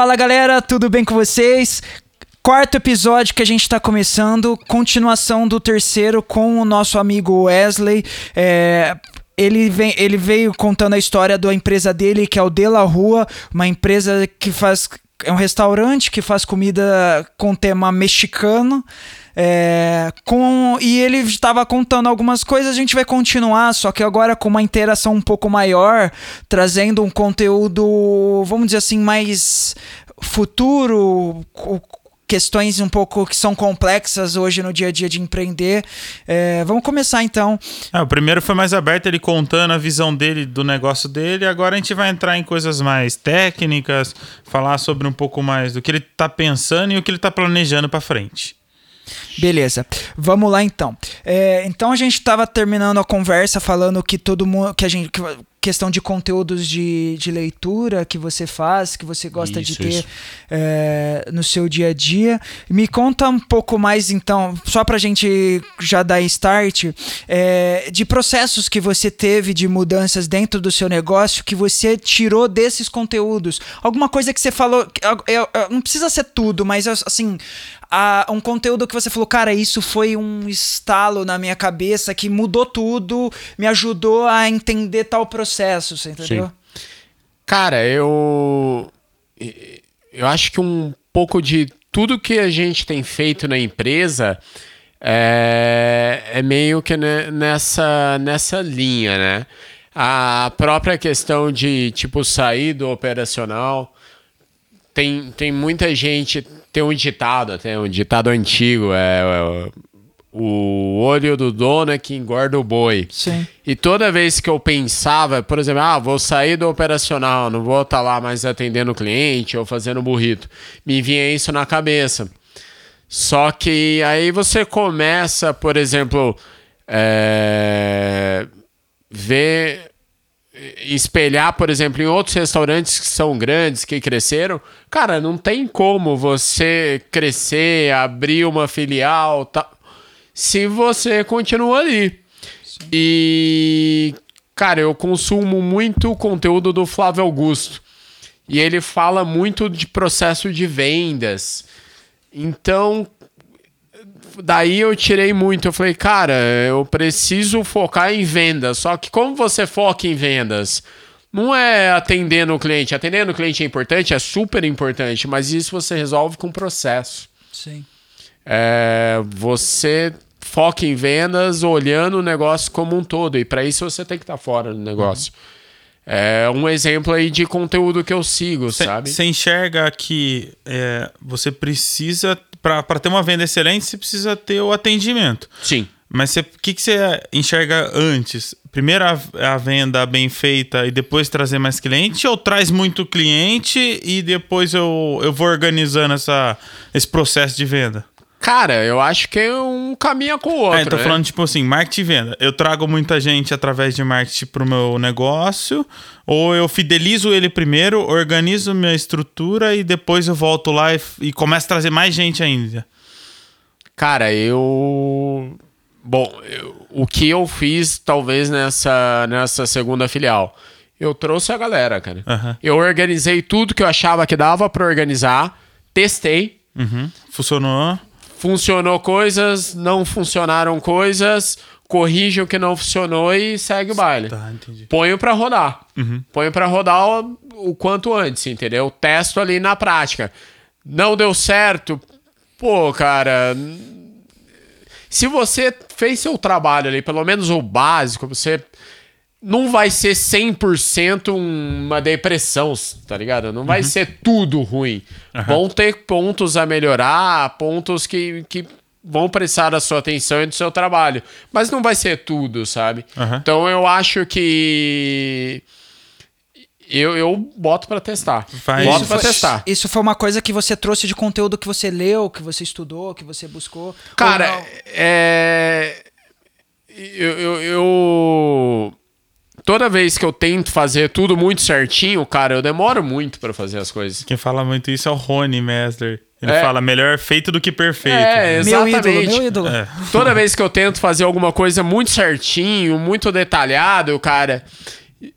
Fala galera, tudo bem com vocês? Quarto episódio que a gente está começando, continuação do terceiro com o nosso amigo Wesley. É, ele, vem, ele veio contando a história da empresa dele, que é o De La Rua, uma empresa que faz. É um restaurante que faz comida com tema mexicano. É, com, e ele estava contando algumas coisas, a gente vai continuar, só que agora com uma interação um pouco maior, trazendo um conteúdo, vamos dizer assim, mais futuro, questões um pouco que são complexas hoje no dia a dia de empreender. É, vamos começar então. É, o primeiro foi mais aberto, ele contando a visão dele do negócio dele. Agora a gente vai entrar em coisas mais técnicas, falar sobre um pouco mais do que ele está pensando e o que ele está planejando para frente. Beleza, vamos lá então. É, então a gente estava terminando a conversa falando que todo mundo, que a gente, que, questão de conteúdos de, de leitura que você faz, que você gosta isso, de ter é, no seu dia a dia. Me conta um pouco mais então, só para a gente já dar start, é, de processos que você teve de mudanças dentro do seu negócio que você tirou desses conteúdos. Alguma coisa que você falou, não precisa ser tudo, mas assim, a, um conteúdo que você falou, cara, isso foi um estalo na minha cabeça que mudou tudo, me ajudou a entender tal processo, você entendeu? Sim. Cara, eu. Eu acho que um pouco de tudo que a gente tem feito na empresa é, é meio que nessa, nessa linha, né? A própria questão de, tipo, sair do operacional. Tem, tem muita gente tem um ditado, até um ditado antigo, é, é, o olho do dono é que engorda o boi. Sim. E toda vez que eu pensava, por exemplo, ah, vou sair do operacional, não vou estar tá lá mais atendendo o cliente ou fazendo burrito, me vinha isso na cabeça. Só que aí você começa, por exemplo, é, ver espelhar, por exemplo, em outros restaurantes que são grandes, que cresceram, cara, não tem como você crescer, abrir uma filial, tá, se você continua ali. Sim. E, cara, eu consumo muito conteúdo do Flávio Augusto. E ele fala muito de processo de vendas. Então, daí eu tirei muito. Eu falei, cara, eu preciso focar em vendas. Só que como você foca em vendas? Não é atendendo o cliente. Atendendo o cliente é importante, é super importante, mas isso você resolve com processo. Sim. É, você foca em vendas olhando o negócio como um todo. E para isso você tem que estar tá fora do negócio. Uhum. É um exemplo aí de conteúdo que eu sigo, cê, sabe? Você enxerga que é, você precisa para ter uma venda excelente, você precisa ter o atendimento. Sim. Mas o que, que você enxerga antes? Primeiro a, a, venda bem feita e depois trazer mais cliente? Ou traz muito cliente e depois eu, eu vou organizando essa, esse processo de venda? Cara, eu acho que é um caminho com o outro. É, tô né? falando, tipo assim, marketing e venda. Eu trago muita gente através de marketing pro meu negócio, ou eu fidelizo ele primeiro, organizo minha estrutura e depois eu volto lá e, e começo a trazer mais gente ainda. Cara, eu. Bom, eu... o que eu fiz, talvez, nessa, nessa segunda filial. Eu trouxe a galera, cara. Uhum. Eu organizei tudo que eu achava que dava para organizar, testei. Uhum. Funcionou funcionou coisas, não funcionaram coisas, corrige o que não funcionou e segue o baile. Tá, entendi. Ponho para rodar. Uhum. Ponho para rodar o, o, quanto antes, entendeu? Testo ali na prática. Não deu certo, pô, cara. Se você fez seu trabalho ali, pelo menos o básico, você não vai ser 100% uma depressão, tá ligado? Não vai uhum. ser tudo ruim. Uhum. Vão ter pontos a melhorar, pontos que, que vão precisar da sua atenção e do seu trabalho. Mas não vai ser tudo, sabe? Uhum. Então eu acho que. Eu, eu boto para testar. Vai. Boto para testar. Isso foi uma coisa que você trouxe de conteúdo que você leu, que você estudou, que você buscou? Cara, é. eu, eu, eu toda vez que eu tento fazer tudo muito certinho, cara, eu demoro muito para fazer as coisas. Quem fala muito isso é o Rony Mesler. Ele é. fala melhor feito do que perfeito. É, exatamente. Meu ídolo, meu ídolo. É. Toda vez que eu tento fazer alguma coisa muito certinho, muito detalhado, cara,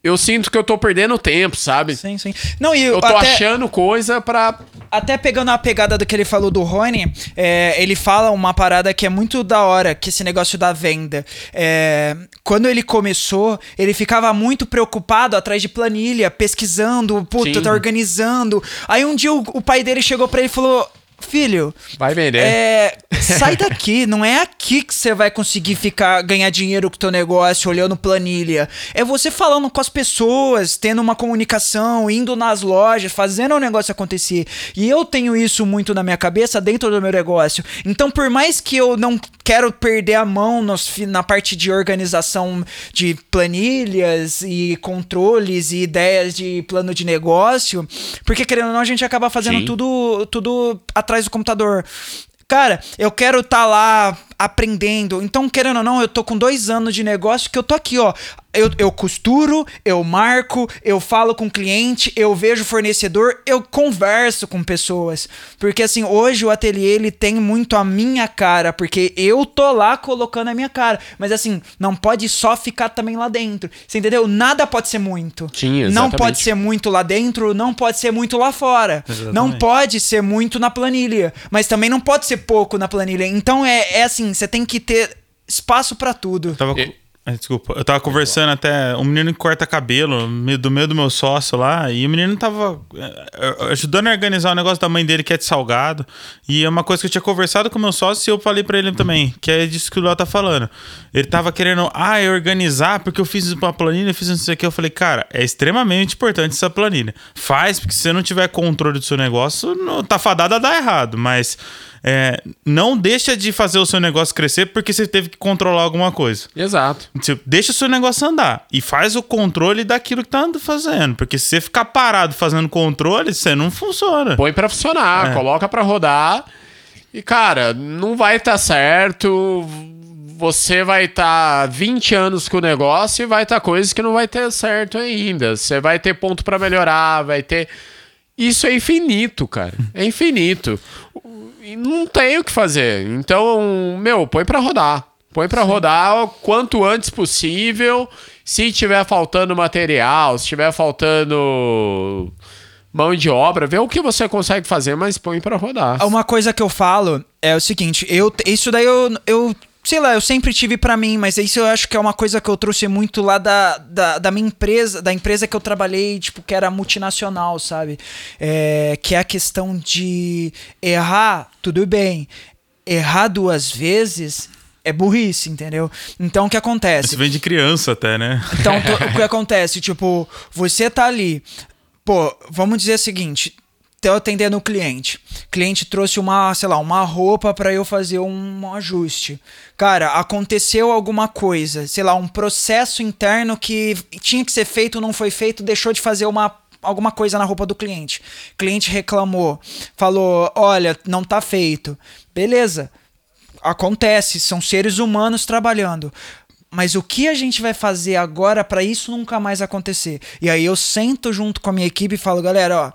eu sinto que eu tô perdendo tempo, sabe? Sim, sim. Não, e Eu tô até, achando coisa pra. Até pegando a pegada do que ele falou do Rony, é, ele fala uma parada que é muito da hora, que esse negócio da venda. É, quando ele começou, ele ficava muito preocupado atrás de planilha, pesquisando, puta, Sim. tá organizando. Aí um dia o, o pai dele chegou pra ele e falou: Filho, Vai vender. é, sai daqui, não é aqui que você vai conseguir ficar ganhar dinheiro com o teu negócio olhando planilha. É você falando com as pessoas, tendo uma comunicação, indo nas lojas, fazendo o negócio acontecer. E eu tenho isso muito na minha cabeça dentro do meu negócio. Então, por mais que eu não quero perder a mão nos na parte de organização de planilhas e controles e ideias de plano de negócio, porque querendo ou não a gente acaba fazendo Sim. tudo tudo atrás do computador. Cara, eu quero estar lá aprendendo. Então, querendo ou não, eu tô com dois anos de negócio que eu tô aqui, ó. Eu, eu costuro, eu marco, eu falo com o cliente, eu vejo fornecedor, eu converso com pessoas. Porque assim, hoje o ateliê ele tem muito a minha cara, porque eu tô lá colocando a minha cara. Mas assim, não pode só ficar também lá dentro. Você entendeu? Nada pode ser muito. Sim, Não exatamente. pode ser muito lá dentro, não pode ser muito lá fora. Não Exatamente. pode ser muito na planilha, mas também não pode ser pouco na planilha. Então é, é assim, você tem que ter espaço pra tudo. Tava, E- Ah, Desculpa, eu tava conversando até. Um menino que corta cabelo do meio do meu sócio lá, e o menino tava eh, eh, ajudando a organizar o negócio da mãe dele, que é de salgado. E é uma coisa que eu tinha conversado com o meu sócio e eu falei pra ele também, que é disso que o Léo tá falando. Ele tava querendo, ah, eu organizar, porque eu fiz uma planilha, eu fiz não sei o que. Eu falei, cara, é extremamente importante essa planilha. Faz, porque se você não tiver controle do seu negócio, não, tá fadado a dar errado. Mas é, não deixa de fazer o seu negócio crescer porque você teve que controlar alguma coisa. Exato. Tipo, deixa o seu negócio andar e faz o controle daquilo que tá andando fazendo. Porque se você ficar parado fazendo controle, você não funciona. Põe pra funcionar, É. coloca pra rodar. E, cara, não vai estar certo. Você vai estar 20 anos com o negócio e vai estar coisas que não vai ter certo ainda. Você vai ter ponto pra melhorar, vai ter. Isso é infinito, cara. É infinito. E não tem o que fazer. Então, meu, põe pra rodar. Põe pra rodar o quanto antes possível. Se tiver faltando material, se tiver faltando mão de obra, vê o que você consegue fazer, mas põe pra rodar. Uma coisa que eu falo é o seguinte, eu isso daí eu, eu sei lá, eu sempre tive pra mim, mas isso eu acho que é uma coisa que eu trouxe muito lá da, da, da minha empresa, da empresa que eu trabalhei, tipo, que era multinacional, sabe? É, que é a questão de errar, tudo bem. Errar duas vezes é burrice, entendeu? Então o que acontece? Isso vem de criança até, né? Então, o que acontece? Tipo, você tá ali. Pô, vamos dizer o seguinte. Tô atendendo o cliente. O cliente trouxe uma, sei lá, uma roupa pra eu fazer um ajuste. Cara, aconteceu alguma coisa, sei lá, um processo interno que tinha que ser feito, não foi feito, deixou de fazer uma alguma coisa na roupa do cliente. O cliente reclamou, falou: "Olha, não tá feito". Beleza acontece, são seres humanos trabalhando. Mas o que a gente vai fazer agora para isso nunca mais acontecer? E aí eu sento junto com a minha equipe e falo, galera, ó,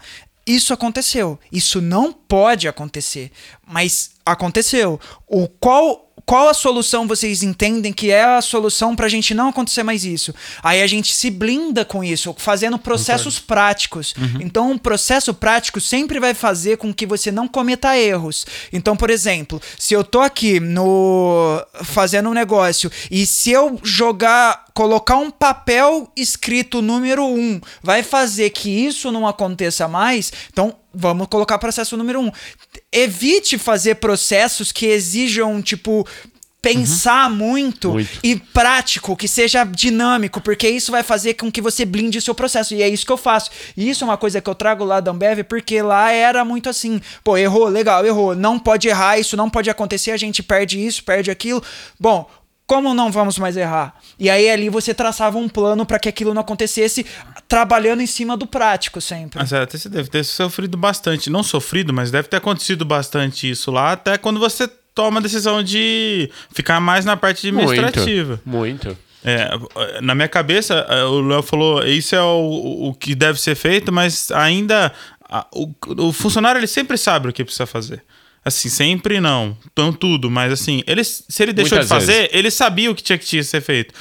isso aconteceu, isso não pode acontecer, mas aconteceu. O qual qual a solução vocês entendem que é a solução pra gente não acontecer mais isso? Aí a gente se blinda com isso, fazendo processos práticos. Então, um processo prático sempre vai fazer com que você não cometa erros. Então, por exemplo, se eu tô aqui no fazendo um negócio e se eu jogar, colocar um papel escrito número 1, um, vai fazer que isso não aconteça mais, então vamos colocar processo número 1. Um. Evite fazer processos que exijam, tipo, pensar muito, Muito. e prático, que seja dinâmico, porque isso vai fazer com que você blinde o seu processo. E é isso que eu faço. E isso é uma coisa que eu trago lá da Ambev, porque lá era muito assim. Pô, errou, legal, errou. Não pode errar, isso não pode acontecer, a gente perde isso, perde aquilo. Bom, como não vamos mais errar? E aí ali você traçava um plano para que aquilo não acontecesse, trabalhando em cima do prático sempre. Mas é, até você deve ter sofrido bastante. Não sofrido, mas deve ter acontecido bastante isso lá, até quando você toma a decisão de ficar mais na parte administrativa. Muito. muito. É, na minha cabeça, é, o Léo falou, isso é o, o que deve ser feito, mas ainda a- o, o funcionário ele sempre sabe o que precisa fazer. Assim, sempre não. Então tudo, mas assim, ele, se ele deixou Muitas de fazer, ele sabia o que tinha que tinha que ser feito.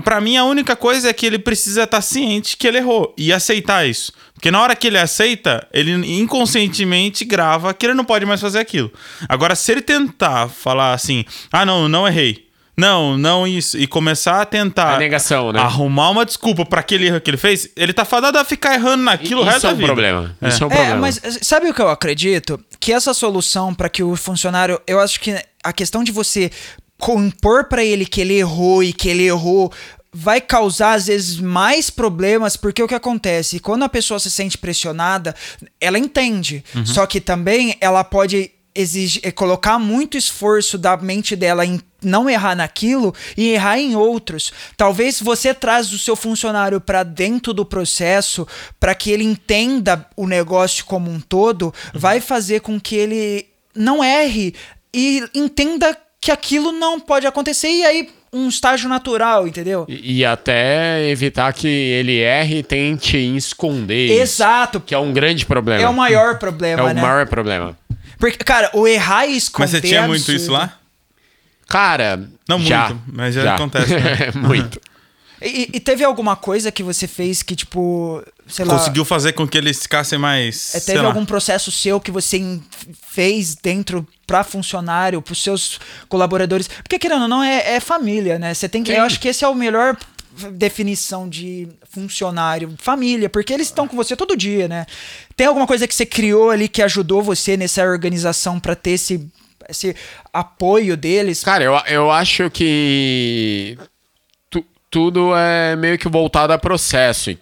Pra mim, a única coisa é que ele precisa estar ciente que ele errou e aceitar isso. Porque na hora que ele aceita, ele inconscientemente grava que ele não pode mais fazer aquilo. Agora, se ele tentar falar assim, ah, não, não errei. Não, não isso. E começar a tentar A negação, né? arrumar uma desculpa para aquele erro que ele fez, ele tá fadado a ficar errando naquilo o resto Isso é da um vida. problema. Isso é um É, problema. mas sabe o que eu acredito? Que essa solução para que o funcionário, eu acho que a questão de você compor para ele que ele errou e que ele errou vai causar às vezes mais problemas, porque o que acontece? Quando a pessoa se sente pressionada, ela entende. Só que também ela pode exigir, colocar muito esforço da mente dela em não errar naquilo e errar em outros. Talvez você traz o seu funcionário para dentro do processo para que ele entenda o negócio como um todo, vai fazer com que ele não erre e entenda que aquilo não pode acontecer e aí um estágio natural, entendeu? E, e até evitar que ele erre e tente esconder. isso, Exato. Que é um grande problema. É o maior É problema, o né? maior problema. Porque, cara, o errar e esconder Mas você tinha é muito isso lá? Cara. Não já, muito, mas já acontece, né? muito. E, e teve alguma coisa que você fez que, tipo, sei lá. Conseguiu fazer com que eles ficassem mais. é, sei teve lá. algum processo seu que você fez dentro pra funcionário, pros seus colaboradores? Porque, querendo ou não, é, é família, né? Você tem que. Sim. Eu acho que esse é o melhor definição de funcionário, família, porque eles estão com você todo dia, né? Tem alguma coisa que você criou ali que ajudou você nessa organização pra ter esse, esse apoio deles? Cara, eu, eu acho que tudo é meio que voltado a processo.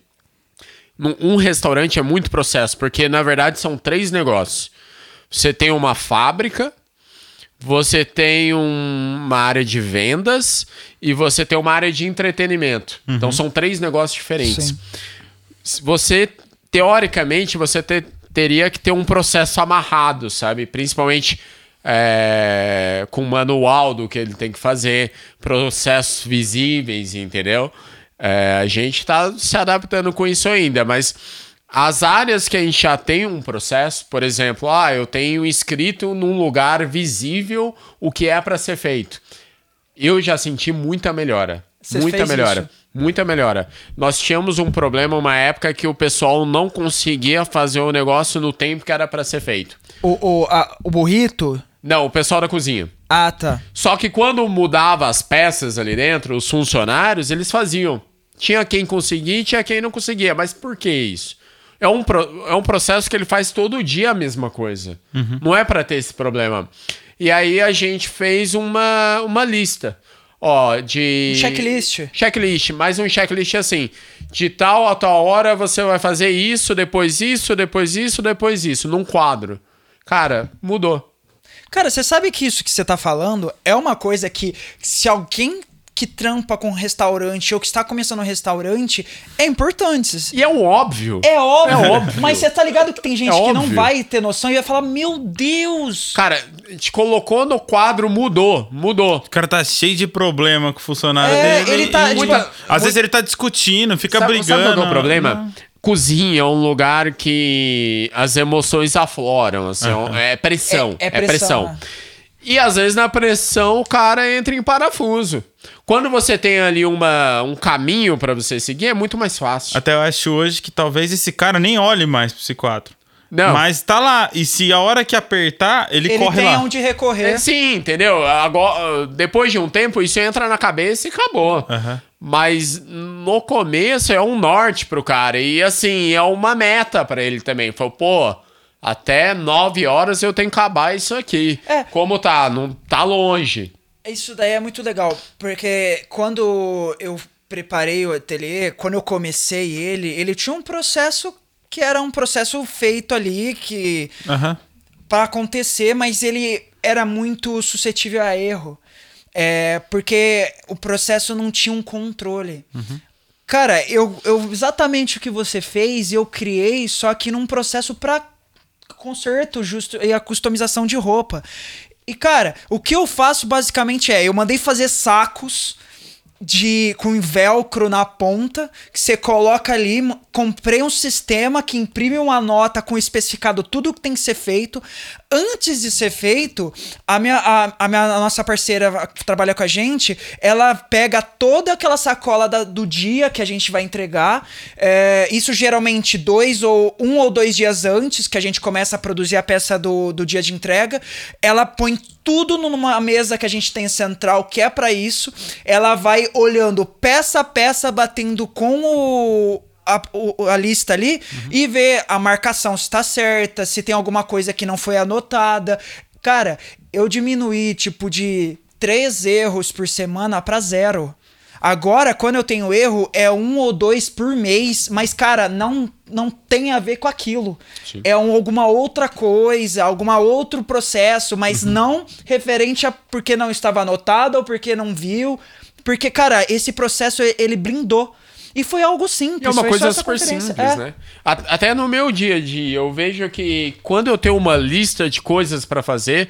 Um restaurante é muito processo, porque na verdade são três negócios. Você tem uma fábrica, você tem um- uma área de vendas e você tem uma área de entretenimento. Então são três negócios diferentes. Sim. Você, teoricamente, você te- teria que ter um processo amarrado, sabe? Principalmente é, com manual do que ele tem que fazer, processos visíveis, entendeu? É, a gente está se adaptando com isso ainda, mas as áreas que a gente já tem um processo, por exemplo, ah, eu tenho escrito num lugar visível o que é para ser feito. Eu já senti muita melhora. Você muita melhora. isso? Muita melhora. Nós tínhamos um problema uma época que o pessoal não conseguia fazer o negócio no tempo que era para ser feito. O, o, a- o burrito? Não, o pessoal da cozinha. Ah, tá. Só que quando mudava as peças ali dentro, os funcionários, eles faziam. Tinha quem conseguia e tinha quem não conseguia. Mas por que isso? É um, pro- é um processo que ele faz todo dia a mesma coisa. Não é pra ter esse problema. E aí a gente fez uma, uma lista. Ó, de. Um checklist. Checklist, mais um checklist assim. De tal a tal hora você vai fazer isso, depois isso, depois isso, depois isso, num quadro. Cara, mudou. Cara, você sabe que isso que você tá falando é uma coisa que se alguém que trampa com restaurante ou que está começando um restaurante é importante. E é um óbvio. É óbvio, É óbvio. mas você tá ligado que tem gente É que não óbvio. vai ter noção e vai falar: Meu Deus! Cara, te colocou no quadro, mudou, mudou. O cara tá cheio de problema com o funcionário É, dele. ele tá, e- tipo, Às vezes ele tá discutindo, fica sabe, brigando. Sabe qual é o problema? Cozinha é um lugar que as emoções afloram, assim, é pressão, É- é, é pressão. pressão, E às vezes na pressão o cara entra em parafuso. Quando você tem ali uma, um caminho pra você seguir, é muito mais fácil. Até eu acho hoje que talvez esse cara nem olhe mais pro C4. Não. Mas tá lá. E se a hora que apertar, ele, Ele corre tem lá. onde recorrer. É, sim, entendeu? Agora, depois de um tempo, isso entra na cabeça e acabou. Aham. Mas no começo é um norte pro cara. E assim, é uma meta pra ele também. Falou, pô, até 9 horas eu tenho que acabar isso aqui. É. Como tá? Não tá longe. Isso daí é muito legal, porque quando eu preparei o ateliê, quando eu comecei ele, ele tinha um processo que era um processo feito ali que Aham. para acontecer, mas ele era muito suscetível a erro. É, porque o processo não tinha um controle. Cara, eu, eu exatamente o que você fez, eu criei, só que num processo para conserto justo e a customização de roupa. E cara, o que eu faço basicamente é, eu mandei fazer sacos de com velcro na ponta, que você coloca ali, comprei um sistema que imprime uma nota com especificado tudo que tem que ser feito. Antes de ser feito, a minha a, a minha a nossa parceira que trabalha com a gente, ela pega toda aquela sacola da- do dia que a gente vai entregar. é, isso geralmente dois ou um ou dois dias antes que a gente começa a produzir a peça do, do dia de entrega. Ela põe tudo numa mesa que a gente tem central, que é pra isso. Ela vai olhando peça a peça, batendo com o. A, a lista ali e ver a marcação se tá certa, se tem alguma coisa que não foi anotada. Cara, eu diminuí, tipo, de três erros por semana pra zero. Agora, quando eu tenho erro, é um ou dois por mês, mas, cara, não, não tem a ver com aquilo. É um, alguma outra coisa, alguma outro processo, mas não referente a porque não estava anotado ou porque não viu. Porque, cara, esse processo ele blindou. E foi algo simples. É uma coisa super simples, É. né? Até no meu dia a dia, eu vejo que quando eu tenho uma lista de coisas pra fazer,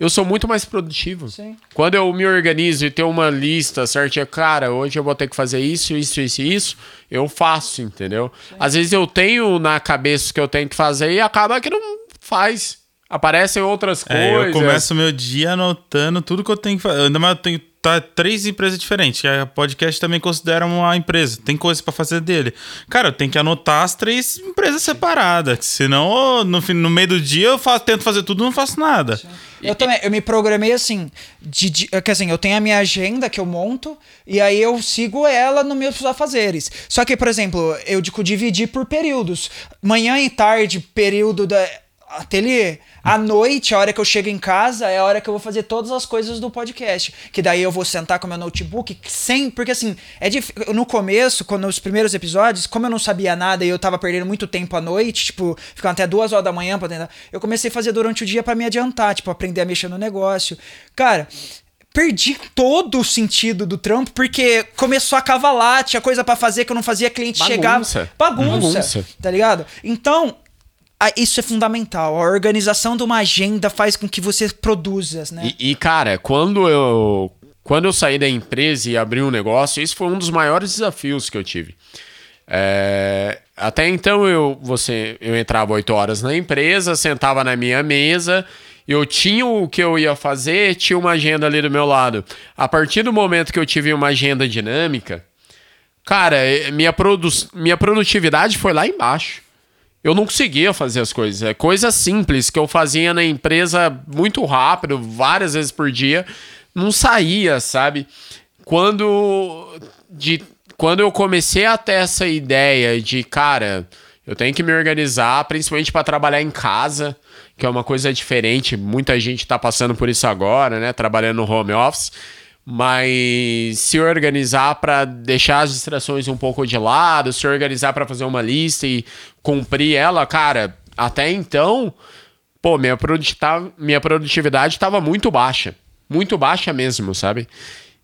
eu sou muito mais produtivo. Sim. Quando eu me organizo e tenho uma lista certinha, cara, hoje eu vou ter que fazer isso, isso, isso isso, eu faço, entendeu? Às vezes eu tenho na cabeça o que eu tenho que fazer e acaba que não faz. Aparecem outras É, coisas. eu começo meu dia anotando tudo que eu tenho que fazer. Ainda mais eu tenho tá, três empresas diferentes. que A podcast também considera uma empresa. Tem coisa pra fazer dele. Cara, eu tenho que anotar as três empresas separadas. Senão, no, fim- no meio do dia, eu faço, tento fazer tudo e não faço nada. Eu também, eu me programei assim, de, de, quer dizer, eu tenho a minha agenda que eu monto e aí eu sigo ela nos meus afazeres. Só que, por exemplo, eu digo, dividi por períodos. Manhã e tarde, período da ateliê. À noite, a hora que eu chego em casa, é a hora que eu vou fazer todas as coisas do podcast. Que daí eu vou sentar com meu notebook, sem. Porque assim, é dif... no começo, quando nos primeiros episódios, como eu não sabia nada e eu tava perdendo muito tempo à noite, tipo, ficando até duas horas da manhã pra tentar. Eu comecei a fazer durante o dia pra me adiantar, tipo, aprender a mexer no negócio. Cara. Perdi todo o sentido do trampo porque começou a cavalar, tinha coisa pra fazer que eu não fazia, cliente Bagunça. chegava. Bagunça. Bagunça. Tá ligado? Então, isso é fundamental. A organização de uma agenda faz com que você produza, né? E, e, cara, quando eu quando eu saí da empresa e abri um negócio, isso foi um dos maiores desafios que eu tive. É, até então eu você eu entrava 8 horas na empresa, sentava na minha mesa, eu tinha o que eu ia fazer, tinha uma agenda ali do meu lado. A partir do momento que eu tive uma agenda dinâmica, cara, eh, minha, produ minha produtividade foi lá embaixo. Eu não conseguia fazer as coisas. É coisa simples que eu fazia na empresa muito rápido, várias vezes por dia, não saía, sabe? Quando de quando eu comecei a ter essa ideia de, cara, eu tenho que me organizar, principalmente para trabalhar em casa, que é uma coisa diferente. Muita gente tá passando por isso agora, né? Trabalhando no home office mas se organizar para deixar as distrações um pouco de lado, se organizar para fazer uma lista e cumprir ela, cara, até então, pô, minha, produtita- minha produtividade estava muito baixa, muito baixa mesmo, sabe?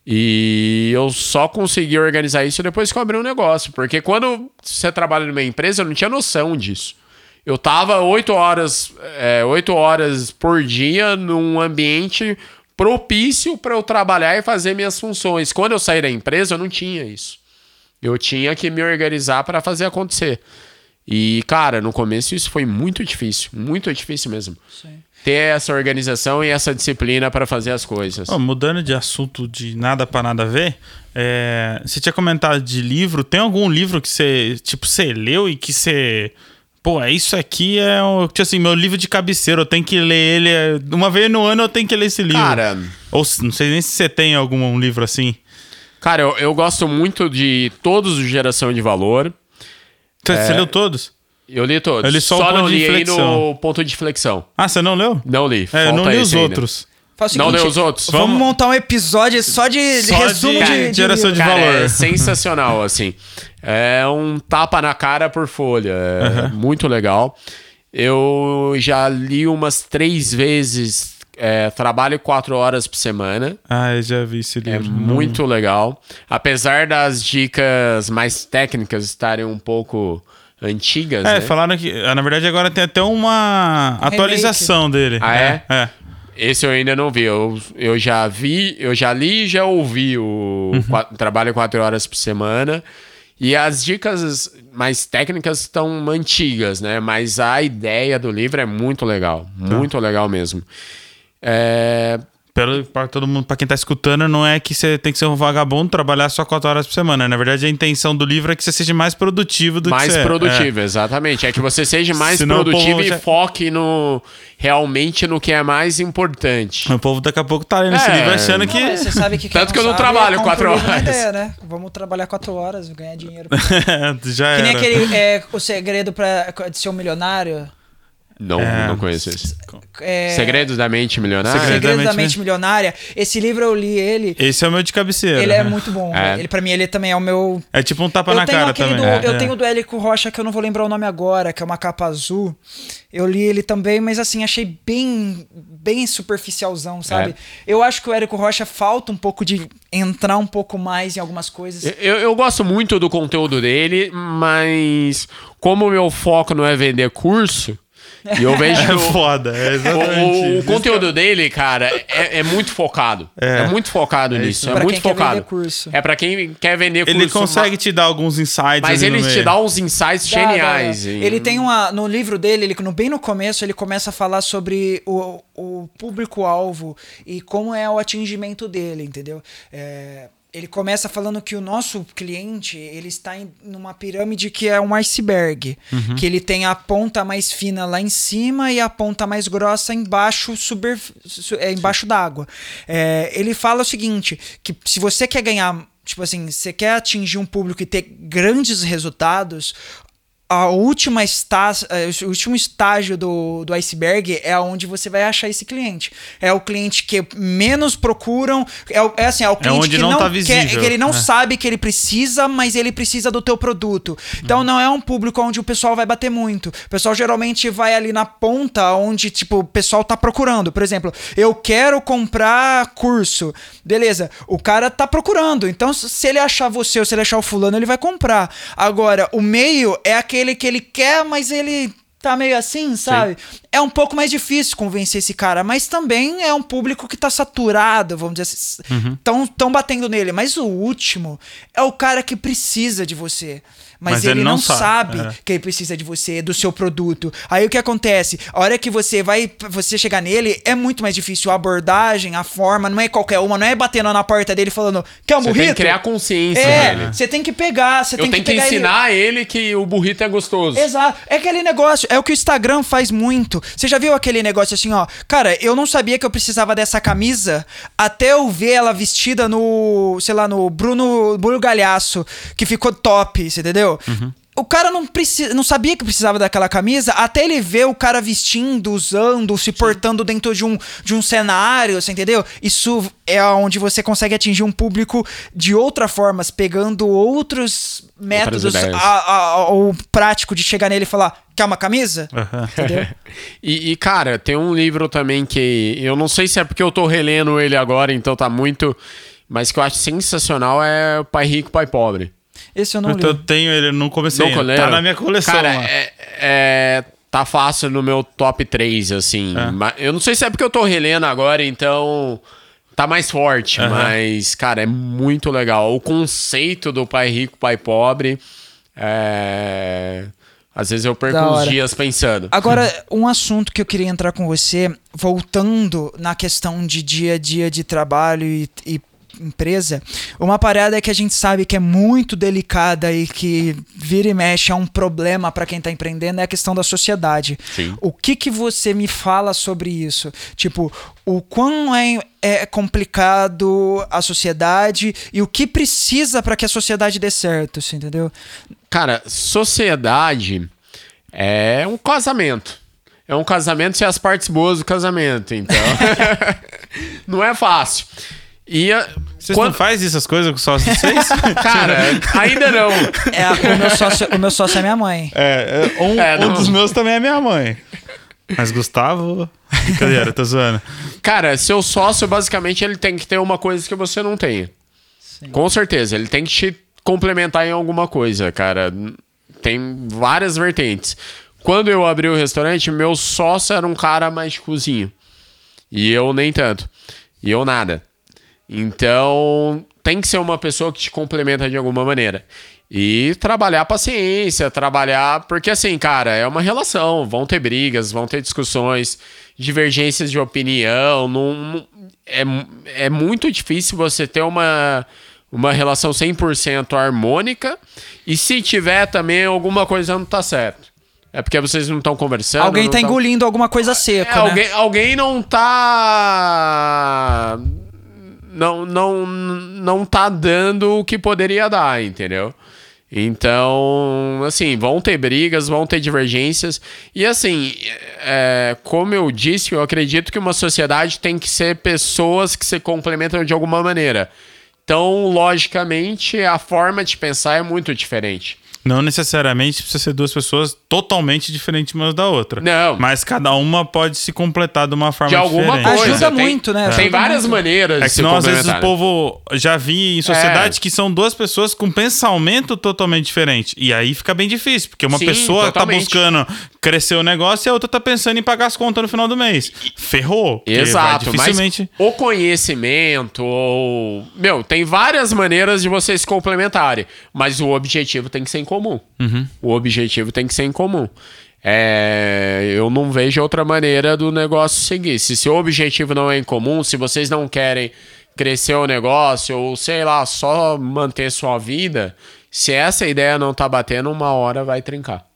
E eu só consegui organizar isso depois que eu abri um negócio, porque quando você trabalha numa empresa, eu não tinha noção disso. Eu tava oito horas, é, oito horas por dia num ambiente propício para eu trabalhar e fazer minhas funções. Quando eu saí da empresa, eu não tinha isso. Eu tinha que me organizar para fazer acontecer. E, cara, no começo isso foi muito difícil, muito difícil mesmo. Ter essa organização e essa disciplina para fazer as coisas. Ó, mudando de assunto de nada pra nada a ver, é, você tinha comentado de livro. Tem algum livro que você, tipo, você leu e que você. Pô, é isso aqui é o, tipo assim, meu livro de cabeceira. Eu tenho que ler ele. é, Uma vez no ano eu tenho que ler esse livro. Cara, Ou não sei nem se você tem algum um livro assim. cara, eu, eu gosto muito de todos os Geração de Valor. Você, É. você leu todos? Eu li todos. Eu li só o só ponto não de inflexão. no ponto de flexão. Ah, você não leu? Não li. É, eu não li os ainda. outros. O Não seguinte, leu os outros? Vamos, Vamos- montar um episódio só de, de Só resumo de de, de geração de. Cara, valor. é sensacional, assim. É um tapa na cara por folha. É muito legal. Eu já li umas três vezes. é, trabalho quatro horas por semana. Ah, eu já vi esse É livro. muito legal. Apesar das dicas mais técnicas estarem um pouco antigas, É, né? falaram que. ah, Na verdade, agora tem até uma atualização dele. Ah, é? É. Esse eu ainda não vi. Eu, eu já vi, eu já li e já ouvi o Uhum. qua- Trabalho quatro horas por semana. E as dicas mais técnicas estão antigas, né? Mas a ideia do livro é muito legal. Muito legal mesmo. É, Pra todo mundo, pra quem tá escutando, não é que você tem que ser um vagabundo trabalhar só 4 horas por semana. Na verdade, a intenção do livro é que você seja mais produtivo do mais que você é. produtivo, exatamente. É que você seja mais Senão produtivo povo e já- foque no realmente no que é mais importante. É. O povo daqui a pouco tá lendo esse É. livro achando que. Não, mas você sabe que Tanto que eu não sabe, trabalho compra quatro horas. Ideia, né? Vamos trabalhar quatro horas, ganhar dinheiro. já que nem era. aquele é, o segredo de ser um milionário. Não, É. não conheço esse. É, Segredos da Mente Milionária? Segredo- Segredo da Mente Mente Milionária. Esse livro eu li ele. Esse é o meu de cabeceira. Ele é muito bom. É. Ele, pra mim, ele também é o meu. É tipo um tapa eu na tenho cara também. do, Eu É. tenho do Érico Rocha, que eu não vou lembrar o nome agora, que é uma capa azul. Eu li ele também, mas assim, achei bem, bem superficialzão, sabe? É. Eu acho que o Érico Rocha falta um pouco de entrar um pouco mais em algumas coisas. Eu, eu gosto muito do conteúdo dele, mas como o meu foco não é vender curso, e eu vejo É o- foda, é exatamente o- o conteúdo dele, cara, é, é muito focado. É, É. muito focado nisso. É Pra muito quem quer focado. vender curso. É pra quem quer vender curso. Ele consegue te dar alguns insights Mas ele te dá uns insights Dá, geniais. dá. Ele tem uma. No livro dele, ele, no, bem no começo, ele começa a falar sobre o, o público-alvo e como é o atingimento dele, entendeu? É, ele começa falando que o nosso cliente ele está em numa pirâmide que é um iceberg, que ele tem a ponta mais fina lá em cima e a ponta mais grossa embaixo, super, su- é, embaixo d'água. É, ele fala o seguinte, que se você quer ganhar Tipo assim, você quer atingir um público e ter grandes resultados, a última está, eh, o último estágio do, do iceberg é onde você vai achar esse cliente. É o cliente que menos procuram, é, o- é assim, é o cliente onde que não não, tá quer, visível, que ele não né? sabe que ele precisa, mas ele precisa do teu produto. Então não é um público onde o pessoal vai bater muito. O pessoal geralmente vai ali na ponta onde tipo o pessoal tá procurando. Por exemplo, eu quero comprar curso. Beleza, o cara tá procurando. Então se ele achar você ou se ele achar o fulano, ele vai comprar. Agora, o meio é aquele que ele quer, mas ele tá meio assim, sabe? É um pouco mais difícil convencer esse cara, mas também é um público que tá saturado, vamos dizer assim. Uhum. Tão, tão batendo nele. Mas o último é o cara que precisa de você. Mas, ele, não, sabe, é. que ele precisa de você, do seu produto. Aí o que acontece? A hora que você vai, você chegar nele, é muito mais difícil. A abordagem, a forma, não é qualquer uma, não é batendo na porta dele falando, quer um Você burrito? tem que criar consciência É, nele. você tem que pegar, você Eu tem que que pegar ele- ensinar ele... que o burrito é gostoso. Exato. É aquele negócio, é o que o Instagram faz muito. Você já viu aquele negócio assim, ó? Cara, eu não sabia que eu precisava dessa camisa até eu ver ela vestida no, sei lá, no Bruno, Bruno Galhaço, que ficou top, você entendeu? O cara não, precisa, não sabia que precisava daquela camisa até ele ver o cara vestindo, usando, se portando dentro de um, de um cenário, você entendeu? Isso é onde você consegue atingir um público de outra forma, pegando outros métodos ao prático de chegar nele e falar: quer uma camisa? Entendeu? E, e, cara, tem um livro também que eu não sei se é porque eu tô relendo ele agora, então tá muito. Mas que eu acho sensacional é o Pai Rico, Pai Pobre. Esse eu não Então, eu li. tenho ele, não comecei. Leram? Tá na minha coleção. Cara, é, é- tá fácil no meu top 3, assim. É. Mas Eu não sei se é porque eu tô relendo agora, então tá mais forte. Aham. Mas, cara, é muito legal. O conceito do pai rico, pai pobre. É... Às vezes eu perco uns dias pensando. Agora, um assunto que eu queria entrar com você, voltando na questão de dia a dia de trabalho e, e empresa, uma parada que a gente sabe que é muito delicada e que vira e mexe é um problema para quem tá empreendendo é a questão da sociedade. Sim. O que que você me fala sobre isso? Tipo, o quão é, é complicado a sociedade e o que precisa para que a sociedade dê certo, você entendeu? Cara, sociedade é um casamento. É um casamento sem as partes boas do casamento, então. não é fácil. E a- Vocês quando- não fazem essas coisas com sócios de vocês? Cara, ainda não. É, o, meu sócio, o meu sócio é minha mãe. é, é, um, É, um dos meus também é minha mãe. Mas Gustavo. Brincadeira, tô zoando. Cara, seu sócio, basicamente, ele tem que ter uma coisa que você não tenha. Com certeza, ele tem que te complementar em alguma coisa, cara. Tem várias vertentes. Quando eu abri o restaurante, meu sócio era um cara mais de cozinha. E eu nem tanto. E eu nada. Então, tem que ser uma pessoa que te complementa de alguma maneira. E trabalhar a paciência, trabalhar. Porque, assim, cara, é uma relação. Vão ter brigas, vão ter discussões, divergências de opinião. Não, é, é muito difícil você ter uma, uma relação 100% harmônica. E se tiver também, alguma coisa não tá certo. É porque vocês não estão conversando. Alguém tá tão- engolindo alguma coisa é, seca, né? alguém, alguém não tá. Não, não, não tá dando o que poderia dar, entendeu? Então, assim, vão ter brigas, vão ter divergências. E assim, é, como eu disse, eu acredito que uma sociedade tem que ser pessoas que se complementam de alguma maneira. Então, logicamente, a forma de pensar é muito diferente. Não necessariamente precisa ser duas pessoas totalmente diferentes umas da outra. Não. Mas cada uma pode se completar de uma forma De alguma diferente. coisa. Ajuda tem- muito, né? Tem Ajuda várias muito. maneiras É de que se senão, às vezes, o né? povo já vi em sociedade É. que são duas pessoas com pensamento totalmente diferente. E aí fica bem difícil, porque uma Sim, pessoa totalmente. tá buscando crescer o negócio e a outra tá pensando em pagar as contas no final do mês. Ferrou. Exato, dificilmente. mas o conhecimento, ou... Meu, tem várias maneiras de vocês se complementarem, mas o objetivo tem que ser em comum. O objetivo tem que ser em comum. É, eu não vejo outra maneira do negócio seguir. Se seu objetivo não é em comum, se vocês não querem crescer o negócio, ou sei lá, só manter sua vida, se essa ideia não tá batendo, uma hora vai trincar.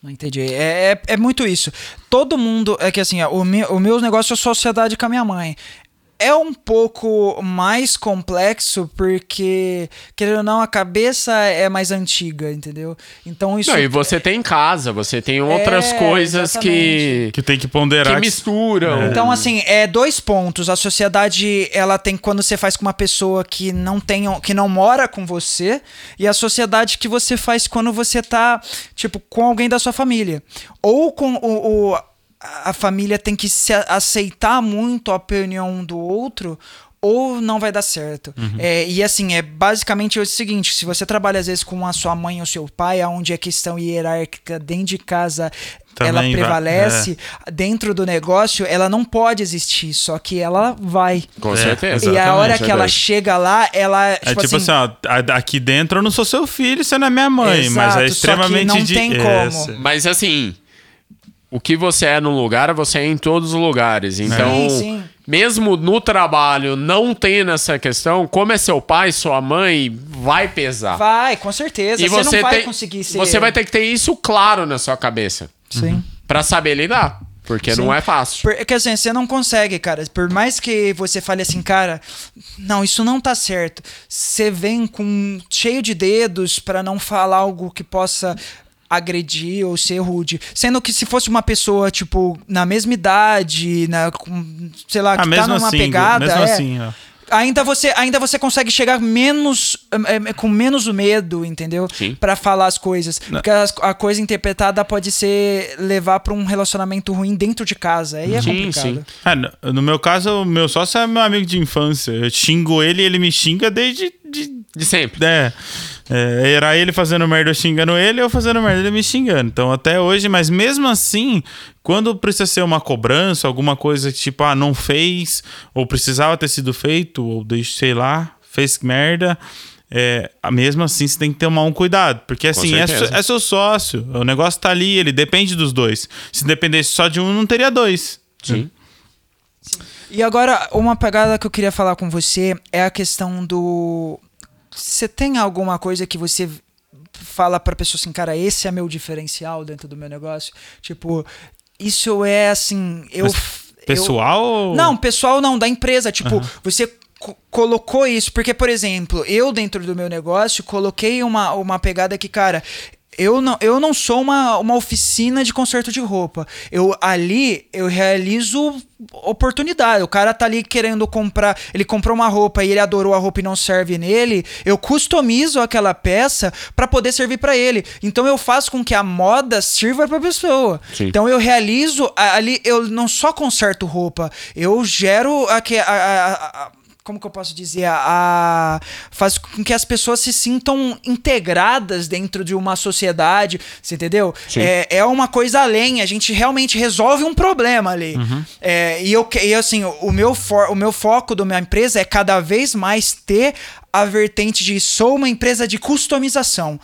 Não entendi. É, é, é muito isso. Todo mundo. É que assim, ó, o, meu, o meu negócio é sociedade com a minha mãe. É um pouco mais complexo porque, querendo ou não, a cabeça é mais antiga, entendeu? Então isso. Não, e você tem casa, você tem outras É, coisas que, exatamente. Que tem que ponderar. que misturam. Então, assim, é dois pontos. A sociedade, ela tem quando você faz com uma pessoa que não tem, que não mora com você, e a sociedade que você faz quando você tá, tipo, com alguém da sua família. Ou com o. o- a família tem que se aceitar muito a opinião do outro. Ou não vai dar certo. É, e assim, é basicamente o seguinte: se você trabalha às vezes com a sua mãe ou seu pai, onde a questão hierárquica dentro de casa ela Também vai- prevalece, dentro do negócio, ela não pode existir, só que ela vai. Com É, certeza. E a hora exatamente, que ela chega lá, ela. É tipo assim, ó, a- aqui dentro eu não sou seu filho, você não é minha mãe, mas Exato, é só que extremamente não di- tem É, como. Mas assim, o que você é num lugar, você é em todos os lugares. Então, Sim, sim. mesmo no trabalho não tendo essa questão, como é seu pai, sua mãe, vai pesar. Vai, com certeza. E você, você não vai tem, conseguir ser. você vai ter que ter isso claro na sua cabeça Sim. Pra saber lidar, porque Sim. não é fácil. Porque assim, você não consegue, cara. Por mais que você fale assim, cara, não, isso não tá certo. Você vem com cheio de dedos pra não falar algo que possa agredir ou ser rude. Sendo que se fosse uma pessoa, tipo, na mesma idade, na, com, sei lá, que Ah, tá numa assim, pegada. mesmo é, assim, ó. Ainda você, ainda você consegue chegar menos é, é, com menos medo, entendeu? Sim. Pra falar as coisas. Porque as- a, coisa interpretada pode ser levar pra um relacionamento ruim dentro de casa. Aí é Sim, complicado. sim. É, no, no meu caso, o meu sócio é meu amigo de infância. Eu xingo ele e ele me xinga desde. De, De sempre. é, é, era ele fazendo merda eu xingando ele, eu fazendo merda ele me xingando. Então, até hoje, mas mesmo assim, quando precisa ser uma cobrança, alguma coisa que tipo, ah, não fez, ou precisava ter sido feito, ou deixa, sei lá, fez merda. É, mesmo assim, você tem que tomar um cuidado. Porque assim, é, é seu sócio. O negócio tá ali, ele depende dos dois. Se dependesse só de um, não teria dois. Sim. E agora, uma pegada que eu queria falar com você é a questão do. Você tem alguma coisa que você fala pra pessoa assim, cara, esse é meu diferencial dentro do meu negócio? Tipo, isso é assim. Eu. Mas eu- Pessoal? ou- Não, pessoal não, da empresa. Tipo, você co- colocou isso. Porque, por exemplo, eu dentro do meu negócio coloquei uma, uma pegada que, cara. Eu não, eu não sou uma, uma oficina de conserto de roupa. Eu ali eu realizo oportunidade. O cara tá ali querendo comprar, ele comprou uma roupa e ele adorou a roupa e não serve nele. Eu customizo aquela peça pra poder servir pra ele. Então eu faço com que a moda sirva pra pessoa. Sim. Então eu realizo a- ali, eu não só conserto roupa, eu gero aque- a, a- a- como que eu posso dizer, a, a- faz com que as pessoas se sintam integradas dentro de uma sociedade, você entendeu? Sim. É, é uma coisa além, a gente realmente resolve um problema ali. É, e eu, e assim, o meu, for, o meu foco da minha empresa é cada vez mais ter a vertente de sou uma empresa de customização.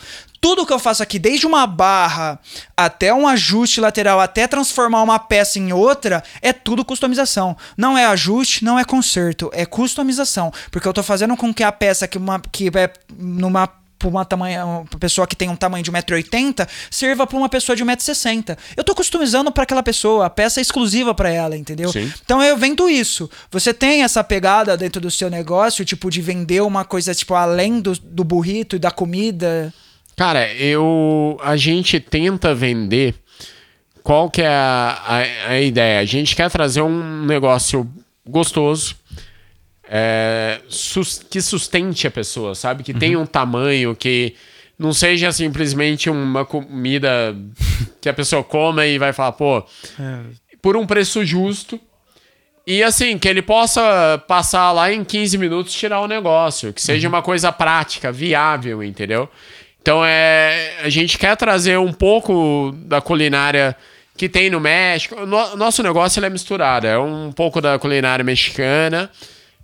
Tudo que eu faço aqui, desde uma barra até um ajuste lateral, até transformar uma peça em outra, é tudo customização. Não é ajuste, não é conserto, é customização. Porque eu tô fazendo com que a peça que, uma, que é numa pra uma tamanho, uma pessoa que tem um tamanho de 1,80m sirva pra uma pessoa de 1,60m. Eu tô customizando pra aquela pessoa, a peça é exclusiva pra ela, entendeu? Sim. Então eu vendo isso. Você tem essa pegada dentro do seu negócio, tipo, de vender uma coisa, tipo, além do, do burrito e da comida. Cara, eu. A gente tenta vender. Qual que é a, a, a ideia? A gente quer trazer um negócio gostoso. é, sus- que sustente a pessoa, sabe? Que tenha um tamanho, que não seja simplesmente uma comida que a pessoa coma e vai falar, pô, por um preço justo. E assim, que ele possa passar lá em 15 minutos tirar o negócio. Que seja uma coisa prática, viável, entendeu? Então é. A gente quer trazer um pouco da culinária que tem no México. O no- nosso negócio é misturado. É um pouco da culinária mexicana.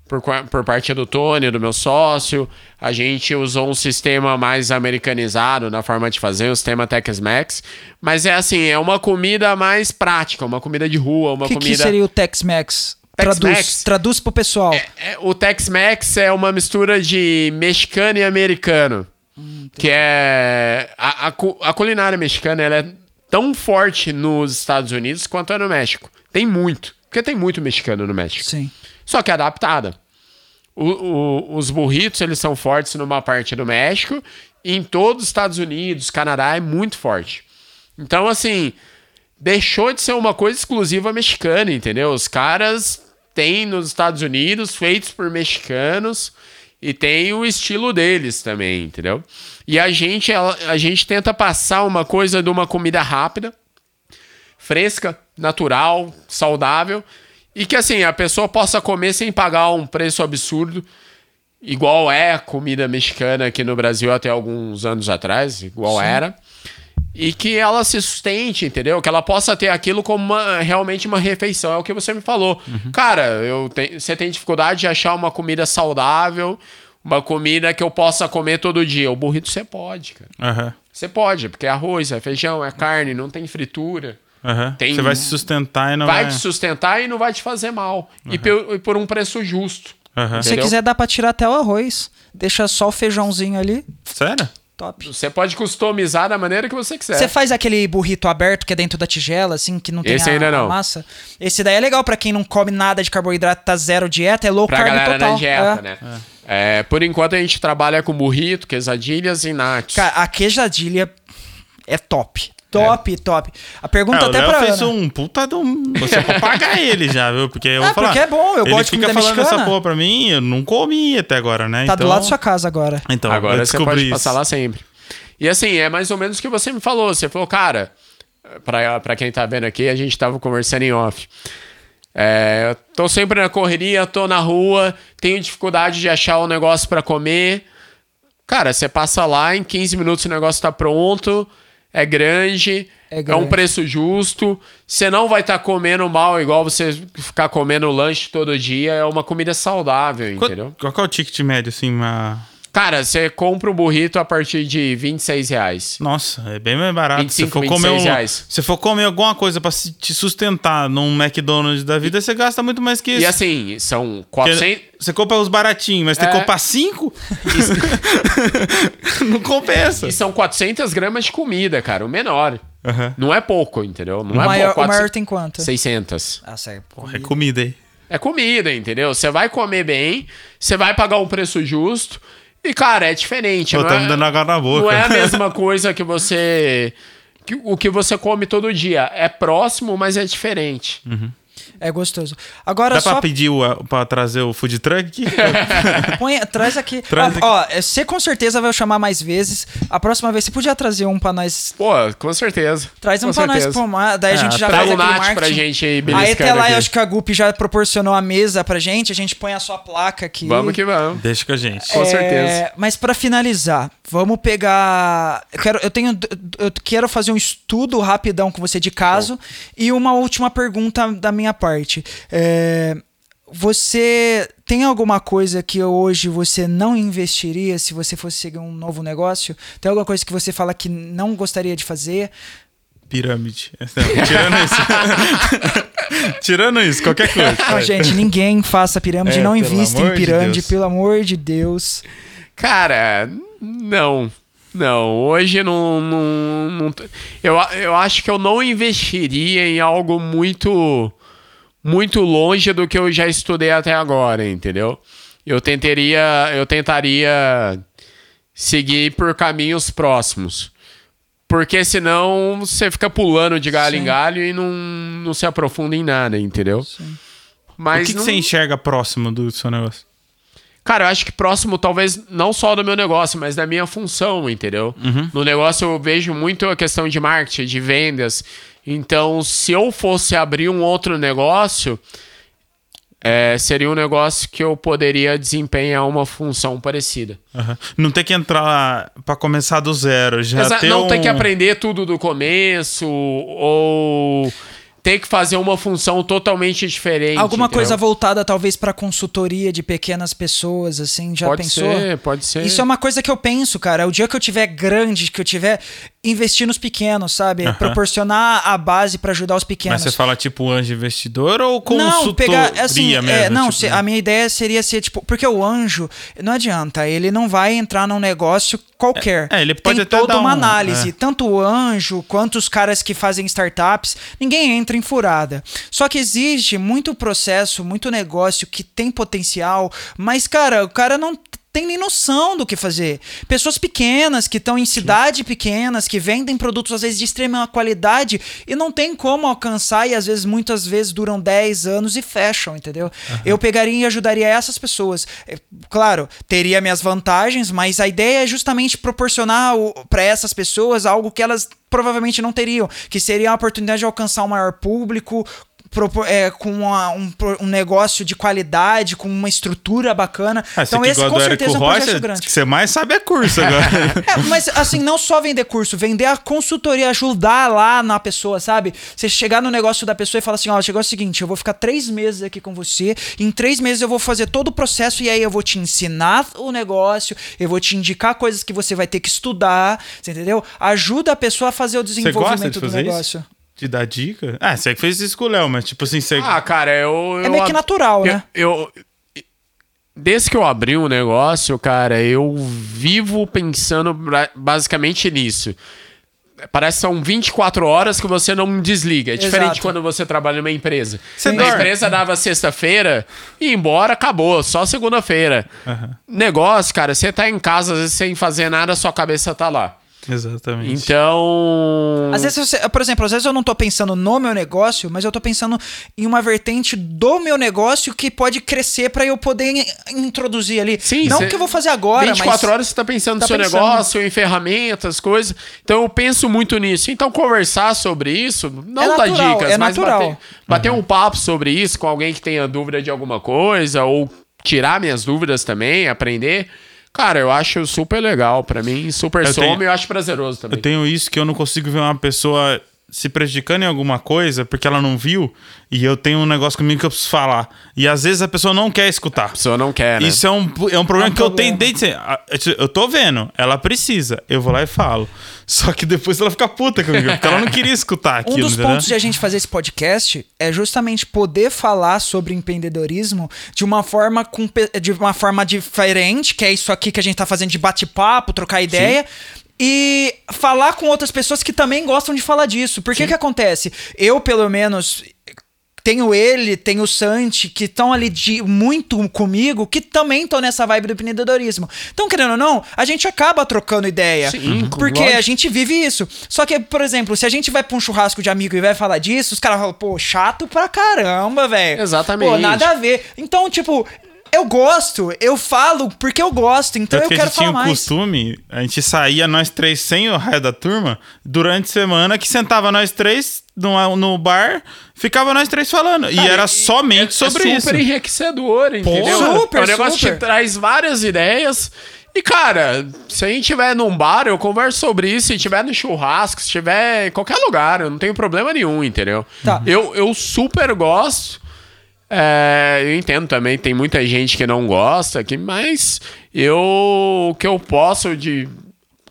Por, por parte do Tony, do meu sócio, a gente usou um sistema mais americanizado na forma de fazer, o sistema Tex-Mex. Mas é assim, é uma comida mais prática, uma comida de rua, uma O que, comida. que seria o Tex-Mex? Traduz, traduz pro pessoal. É, o Tex-Mex é uma mistura de mexicano e americano. Que é. A, a a culinária mexicana ela é tão forte nos Estados Unidos quanto é no México. Tem muito. Porque tem muito mexicano no México. Sim. Só que é adaptada. O- o- os burritos, eles são fortes numa parte do México. E em todos os Estados Unidos, Canadá, é muito forte. Então, assim, deixou de ser uma coisa exclusiva mexicana, entendeu? Os caras têm nos Estados Unidos, feitos por mexicanos, e tem o estilo deles também, entendeu? E a gente, a, a gente tenta passar uma coisa de uma comida rápida, fresca, natural, saudável, e que assim, a pessoa possa comer sem pagar um preço absurdo, igual é a comida mexicana aqui no Brasil até alguns anos atrás, igual era. E que ela se sustente, entendeu? Que ela possa ter aquilo como uma- realmente uma refeição. É o que você me falou. Cara, eu te- você tem dificuldade de achar uma comida saudável, uma comida que eu possa comer todo dia. O burrito você pode, cara. Aham. Você pode, porque é arroz, é feijão, é carne, não tem fritura. Aham. Tem- Você vai se sustentar e não vai vai. te sustentar e não vai te fazer mal. E, pe- e por um preço justo. Aham. Se quiser, dá pra tirar até o arroz. Deixa só o feijãozinho ali. Sério? Top. Você pode customizar da maneira que você quiser. Você faz aquele burrito aberto que é dentro da tigela, assim, que não tem Esse a, ainda não. a massa? Esse daí é legal pra quem não come nada de carboidrato, tá zero dieta, é low pra carb galera total. na dieta, É. né? É, por enquanto a gente trabalha com burrito, quesadilhas e nachos. Cara, a queijadilha é top. Top, top. A pergunta o até Léo pra fez Ana. um puta de um. Você pode pagar ele já, viu? Porque eu Ah, vou falar. porque é bom, eu ele gosto de fica comida falando mexicana. essa porra pra mim, eu não comi até agora, né? Tá então... do lado da sua casa agora. Então, eu Agora você descobri pode isso. passar lá sempre. E assim, é mais ou menos o que você me falou. Você falou, cara, pra, pra quem tá vendo aqui, a gente tava conversando em off. É, eu tô sempre na correria, tô na rua, tenho dificuldade de achar um negócio pra comer. Cara, você passa lá, em 15 minutos o negócio tá pronto, é grande, É é, grande. um preço justo. Você não vai estar comendo mal igual você ficar comendo lanche todo dia. É uma comida saudável, Qual, entendeu? qual é o ticket médio, assim? Uma... Cara, você compra um burrito a partir de 26 reais. Nossa, é bem mais barato. 25, se for comer 26 um, reais. Se for comer alguma coisa pra se- te sustentar num McDonald's da vida, você gasta muito mais que isso. E assim, são Porque 400... Você compra os baratinhos, mas tem que É. comprar cinco? não compensa. E são 400 gramas de comida, cara, o menor. Aham. Não é pouco, entendeu? Não O é maior, pouco. o maior tem quanto? 600. Ah, sério. É comida aí. É comida, entendeu? Você vai comer bem, você vai pagar um preço justo. E, cara, é diferente. Pô, tá é- me dando água na boca. Não é a mesma coisa que você. que- o que você come todo dia. É próximo, mas é diferente. É gostoso. Agora Dá só pra pedir o, pra trazer o food truck aqui? põe, traz aqui. Traz ó, ó, você com certeza vai chamar mais vezes. A próxima vez você podia trazer um pra nós. Pô, com certeza. Traz um com pra nós certeza. pomar. Daí a Ah, gente já o aquele Nath pra gente aí, Aí beliscando até lá aqui. eu acho que a Gup já proporcionou a mesa pra gente. A gente põe a sua placa aqui. Vamos que vamos. Deixa com a gente. Com É, certeza. Mas pra finalizar, vamos pegar. Eu quero, eu tenho, eu quero fazer um estudo rapidão com você de caso e uma última pergunta da minha parte. É, você tem alguma coisa que hoje você não investiria se você fosse seguir um novo negócio? Tem alguma coisa que você fala que não gostaria de fazer? Pirâmide. Tirando isso. Tirando isso, qualquer coisa. Não, gente, ninguém faça pirâmide, É, não invista em de pirâmide, Deus. pelo amor de Deus. Cara, não. Não, hoje não. não, não eu, eu acho que eu não investiria em algo muito. Muito longe do que eu já estudei até agora, entendeu? Eu tentaria. Eu tentaria seguir por caminhos próximos. Porque senão você fica pulando de galho Sim. em galho e não, não se aprofunda em nada, entendeu? O Mas que, que não- você enxerga próximo do seu negócio? Cara, eu acho que próximo, talvez, não só do meu negócio, mas da minha função, entendeu? No negócio eu vejo muito a questão de marketing, de vendas. Então, se eu fosse abrir um outro negócio, é, seria um negócio que eu poderia desempenhar uma função parecida. Aham. Não ter que entrar pra começar do zero. Já Exa- ter não um... ter que aprender tudo do começo, ou ter que fazer uma função totalmente diferente. Alguma entendeu? coisa voltada talvez pra consultoria de pequenas pessoas, assim, já Pode pensou? ser, pode ser. Isso é uma coisa que eu penso, cara. O dia que eu tiver grande, que eu tiver investir nos pequenos, sabe? Aham. Proporcionar a base pra ajudar os pequenos. Mas você fala tipo anjo investidor ou consultoria Não, pegar, assim, mesmo? é, não, tipo, se- a minha ideia seria ser, tipo, porque o anjo, não adianta, ele não vai entrar num negócio qualquer. É, é, ele pode Tem até toda uma um- análise, é. tanto o anjo quanto os caras que fazem startups, ninguém entra em furada. Só que existe muito processo, muito negócio que tem potencial, mas, cara, o cara não tem nem noção do que fazer. Pessoas pequenas que estão em cidade pequenas, que vendem produtos às vezes de extrema qualidade e não tem como alcançar e às vezes muitas vezes duram 10 anos e fecham, entendeu? Eu pegaria e ajudaria essas pessoas. É, Claro, teria minhas vantagens, mas a ideia é justamente proporcionar para essas pessoas algo que elas provavelmente não teriam, que seria a oportunidade de alcançar um maior público, é, com uma- um, um negócio de qualidade, com uma estrutura bacana. Ah, então esse com certeza é um projeto Rocha, grande. que você mais sabe é curso agora. É, mas assim, não só vender curso, vender a consultoria, ajudar lá na pessoa, sabe? Você chegar no negócio da pessoa e falar assim: ó, chegou o seguinte, eu vou ficar três meses aqui com você, em três meses eu vou fazer todo o processo e aí eu vou te ensinar o negócio, eu vou te indicar coisas que você vai ter que estudar, você entendeu? Ajuda a pessoa a fazer o gosta de desenvolvimento do negócio. isso? De dar dica? Ah, você que fez isso com o Léo, mas tipo assim, você... Ah, cara, eu. É eu meio que natural, né? Eu, eu- desde que eu abri um negócio, cara, eu vivo pensando basicamente nisso. Parece que são 24 horas que você não desliga. É diferente Exato. quando você trabalha numa empresa. Você a dorme. empresa dava sexta-feira e ia embora, acabou. Só segunda-feira. Negócio, cara, você tá em casa, às vezes sem fazer nada, sua cabeça tá lá. Exatamente. Então. Às vezes, você, por exemplo, às vezes eu não tô pensando no meu negócio, mas eu tô pensando em uma vertente do meu negócio que pode crescer pra eu poder in- introduzir ali. Sim, não cê- que eu vou fazer agora, 24 mas horas você tá pensando no tá seu pensando. negócio, em ferramentas, coisas. Então eu penso muito nisso. Então conversar sobre isso, não É natural, dicas, é mas natural. bater, bater um papo sobre isso com alguém que tenha dúvida de alguma coisa, ou tirar minhas dúvidas também, aprender. Cara, eu acho super legal. Pra mim, super Eu some tenho- e eu acho prazeroso também. Eu tenho isso que eu não consigo ver uma pessoa se prejudicando em alguma coisa porque ela não viu e eu tenho um negócio comigo que eu preciso falar. E às vezes a pessoa não quer escutar. A pessoa não quer, né? Isso é um, é um problema É um que eu problema. tenho desde Eu tô vendo, ela precisa. Eu vou lá e falo. Só que depois ela fica puta comigo, porque ela não queria escutar Um aquilo. dos entendeu? pontos de a gente fazer esse podcast é justamente poder falar sobre empreendedorismo de uma forma com de uma forma diferente, que é isso aqui que a gente tá fazendo de bate-papo, trocar ideia. E falar com outras pessoas que também gostam de falar disso. Por que que acontece? Eu, pelo menos, tenho ele, tenho o Santi, que estão ali de muito comigo, que também estão nessa vibe do empreendedorismo. Então, querendo ou não, a gente acaba trocando ideia. Sim, porque lógico. a gente vive isso. Só que, por exemplo, se a gente vai pra um churrasco de amigo e vai falar disso, os caras falam, pô, chato pra caramba, velho. Exatamente. Pô, nada a ver. Então, tipo, eu gosto, eu falo porque eu gosto, então Tanto eu que a quero gente tinha falar o mais. costume, a gente saía nós três sem o raio da turma durante a semana, que sentava nós três no, no bar, ficava nós três falando. e era somente sobre é isso. super enriquecedor, entendeu? Super, é um negócio super. que traz várias ideias. E, cara, se a gente estiver num bar, eu converso sobre isso. Se estiver no churrasco, se estiver em qualquer lugar, eu não tenho problema nenhum, entendeu? Tá. Eu, eu super gosto. É, eu entendo também, tem muita gente que não gosta aqui, mas eu o que eu posso de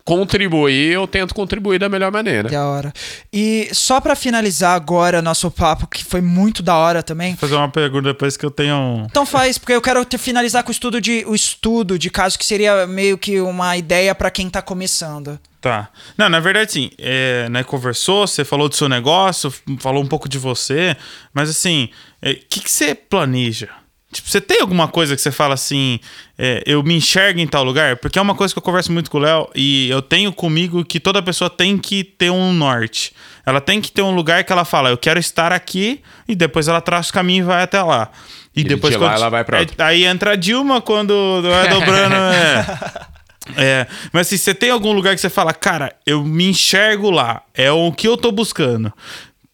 contribuir, eu tento contribuir da melhor maneira. Da hora. E só pra finalizar agora nosso papo, que foi muito da hora também. Vou fazer uma pergunta depois que eu tenho um. Então faz, porque eu quero ter- finalizar com o estudo de o estudo de caso que seria meio que uma ideia pra quem tá começando. Tá. Não, na verdade, sim. É, né, conversou, você falou do seu negócio, falou um pouco de você, mas assim, o que, que você planeja? Tipo, você tem alguma coisa que você fala assim, é, eu me enxergo em tal lugar? Porque é uma coisa que eu converso muito com o Léo e eu tenho comigo que toda pessoa tem que ter um norte. Ela tem que ter um lugar que ela fala, eu quero estar aqui, e depois ela traça o caminho e vai até lá. E, E depois de lá quando- ela vai pra aí- outro. Aí entra a Dilma quando vai dobrando. é. É, mas assim, você tem algum lugar que você fala, cara, eu me enxergo lá, é o que eu tô buscando.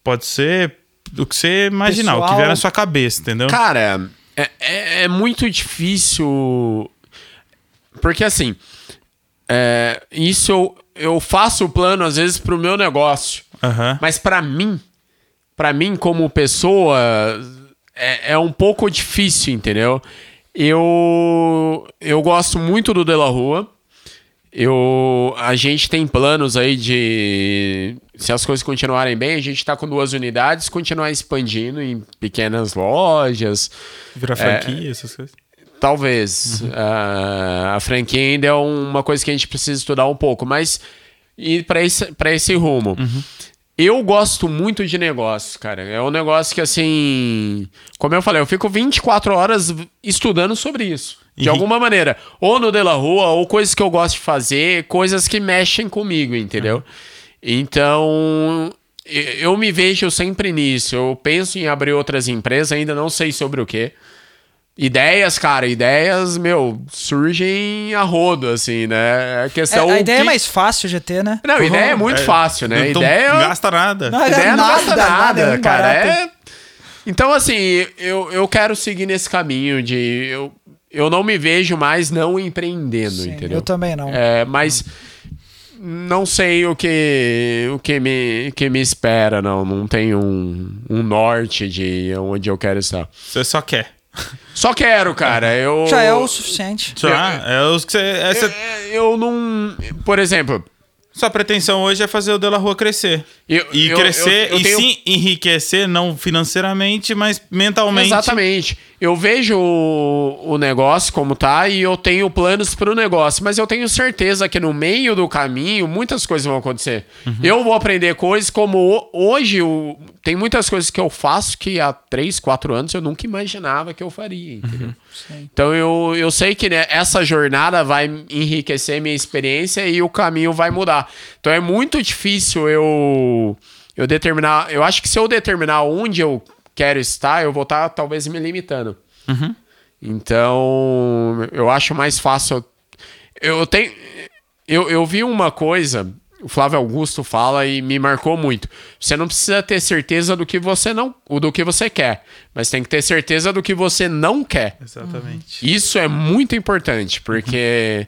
Pode ser o que você imaginar, o que Pessoal- vier na sua cabeça, entendeu? Cara, é, é, é muito difícil. Porque assim, é, isso eu, eu faço o plano às vezes pro meu negócio. Aham. Mas pra mim, pra mim como pessoa, é, é um pouco difícil, entendeu? Eu, eu gosto muito do De La Rua. Eu, a gente tem planos aí de. Se as coisas continuarem bem, a gente tá com duas unidades, continuar expandindo em pequenas lojas. Virar franquia, essas coisas. Talvez. Ah, a franquia ainda é uma coisa que a gente precisa estudar um pouco, mas ir para esse, pra esse rumo. Eu gosto muito de negócio, cara. É um negócio que, assim. Como eu falei, eu fico 24 horas estudando sobre isso. De E- alguma maneira. Ou no De La Rua, ou coisas que eu gosto de fazer, coisas que mexem comigo, entendeu? Então. e- Eu me vejo sempre nisso. Eu penso em abrir outras empresas, ainda não sei sobre o que. Ideias, cara, ideias, meu, surgem a rodo, assim, né? A É, questão. a ideia que- é mais fácil de ter, né? Não, ideia é muito fácil, né? Não ideia. gasta nada. Não, ideia não nada, gasta nada, nada, é cara. É... Então, assim, eu, eu quero seguir nesse caminho de. Eu, eu não me vejo mais não empreendendo, Sim, entendeu? eu também não. É, mas não sei o que o que me, que me espera, não. Não tenho um, um norte de onde eu quero estar. Você só quer. Só quero, cara. Eu Já é o suficiente. Já, é os que você. é, você- É, eu não. Por exemplo, Sua pretensão hoje é fazer o Dela Rua crescer. Eu- e eu- crescer, eu- eu e tenho- sim enriquecer, não financeiramente, mas mentalmente. Exatamente. Eu vejo o, o negócio como tá e eu tenho planos para o negócio, mas eu tenho certeza que no meio do caminho muitas coisas vão acontecer. Eu vou aprender coisas como hoje o- tem muitas coisas que eu faço que há 3, 4 anos eu nunca imaginava que eu faria, entendeu? Então eu, eu sei que né, essa jornada vai enriquecer minha experiência e o caminho vai mudar. Então é muito difícil eu eu determinar. Eu acho que se eu determinar onde eu quero estar, eu vou estar talvez me limitando. Então eu acho mais fácil. Eu tenho. Eu, eu vi uma coisa, o Flávio Augusto fala e me marcou muito. Você não precisa ter certeza do que você não, do que você quer, mas tem que ter certeza do que você não quer. Exatamente. Isso é muito importante, porque,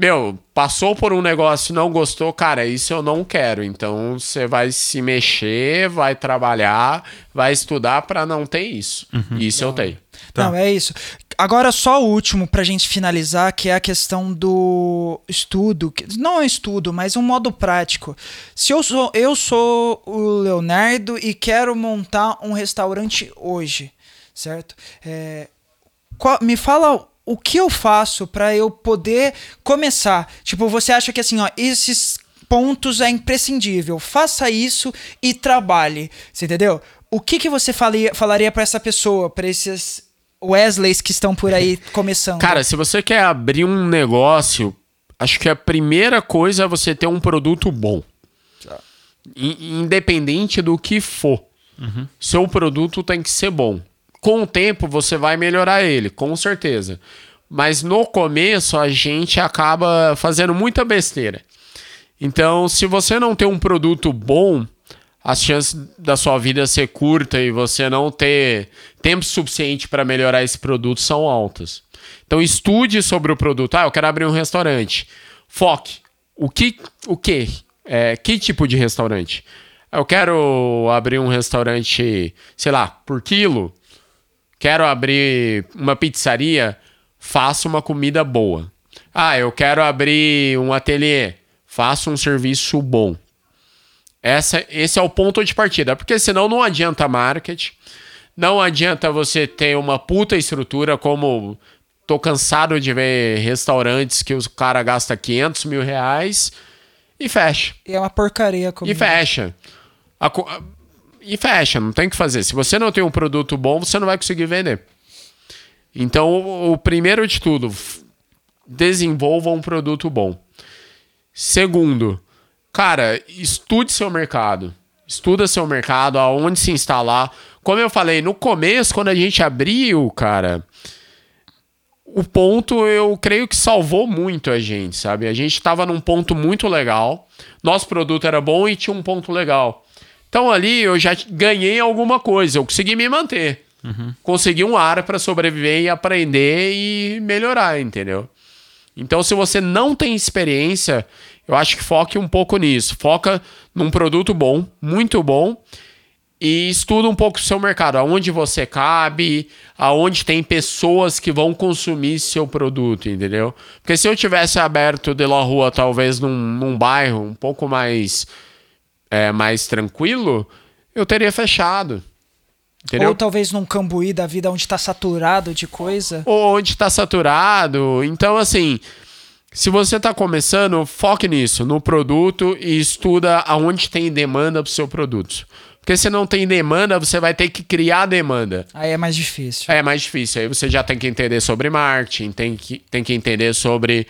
meu, passou por um negócio, não gostou, cara, isso eu não quero. Então você vai se mexer, vai trabalhar, vai estudar pra não ter isso. Isso eu tenho. Tá. Não, é isso. Agora, só o último pra gente finalizar, que é a questão do estudo. que- Não é estudo, mas um modo prático. Se eu sou, eu sou o Leonardo e quero montar um restaurante hoje, certo? É, qual- me fala o que eu faço pra eu poder começar. Tipo, você acha que assim, ó, esses pontos é imprescindível. Faça isso e trabalhe. Você entendeu? o que, que você falia, falaria pra essa pessoa, pra esses Wesleys que estão por aí começando? Cara, se você quer abrir um negócio, acho que a primeira coisa é você ter um produto bom. I- Independente do que for. Seu produto tem que ser bom. Com o tempo você vai melhorar ele, com certeza. Mas no começo a gente acaba fazendo muita besteira. Então, se você não tem um produto bom, as chances da sua vida ser curta e você não ter tempo suficiente para melhorar esse produto são altas. Então, estude sobre o produto. Ah, eu quero abrir um restaurante. Foque. O que? O que? É, que tipo de restaurante? Eu quero abrir um restaurante, sei lá, por quilo. Quero abrir uma pizzaria. Faça uma comida boa. Ah, eu quero abrir um ateliê. Faça um serviço bom. Essa, esse é o ponto de partida, porque senão não adianta marketing, não adianta você ter uma puta estrutura como tô cansado de ver restaurantes que os cara gasta 500 mil reais e fecha. E é uma porcaria comigo. E fecha. A- e fecha, não tem o que fazer. Se você não tem um produto bom, você não vai conseguir vender. Então, o, primeiro de tudo, desenvolva um produto bom. Segundo, cara, estude seu mercado. Estuda seu mercado, aonde se instalar. Como eu falei, no começo, quando a gente abriu, cara, o ponto eu creio que salvou muito a gente, sabe? A gente estava num ponto muito legal, nosso produto era bom e tinha um ponto legal. Então ali eu já ganhei alguma coisa, eu consegui me manter. Consegui um ar para sobreviver e aprender e melhorar, entendeu? Então, se você não tem experiência, eu acho que foque um pouco nisso. Foca num produto bom, muito bom, e estuda um pouco o seu mercado, aonde você cabe, aonde tem pessoas que vão consumir seu produto, entendeu? Porque se eu tivesse aberto de la rua, talvez num, num bairro um pouco mais, é, mais tranquilo, eu teria fechado. Entendeu? Ou talvez num cambuí da vida onde tá saturado de coisa. ou onde está saturado. Então, assim, se você está começando, foque nisso, no produto e estuda aonde tem demanda para o seu produto. Porque se não tem demanda, você vai ter que criar demanda. Aí é mais difícil. É mais difícil. Aí você já tem que entender sobre marketing, tem que, tem que entender sobre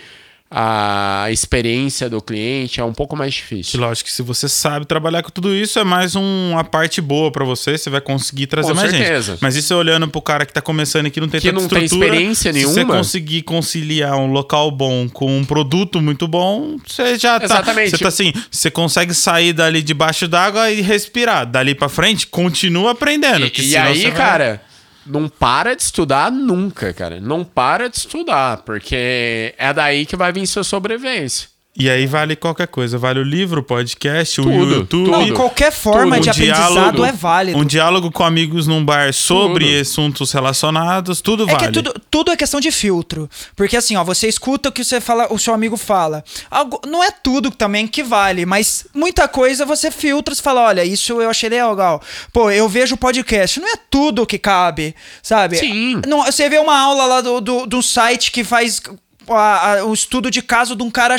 a experiência do cliente, é um pouco mais Que difícil. lógico que se você sabe trabalhar com tudo isso, é mais um- uma parte boa pra você, você vai conseguir trazer Com mais certeza. gente. Mas isso é olhando pro cara que tá começando e que não tem Que tanta não tem estrutura, experiência Se você nenhuma. conseguir conciliar um local bom com um produto muito bom, você já tá... Exatamente. Você tá assim, você consegue sair dali debaixo d'água e respirar. Dali pra frente, continua aprendendo. que E, e aí, vai- cara, não para de estudar nunca, cara. Não para de estudar, porque é daí que vai vir sua sobrevivência. E aí vale qualquer coisa. Vale o livro, o podcast, o Tudo, YouTube. Não, qualquer forma um de aprendizado diálogo- é válido. Um diálogo com amigos num bar sobre Tudo. assuntos relacionados, tudo É vale. que é tudo, tudo é questão de filtro. Porque assim, ó, você escuta o que você fala, o seu amigo fala. Algo, não é tudo também que vale, mas muita coisa você filtra e fala, olha, isso eu achei legal. Pô, eu vejo podcast, não é tudo que cabe, sabe? Sim. Não, você vê uma aula lá do, do, do site que faz a- a- o estudo de caso de um cara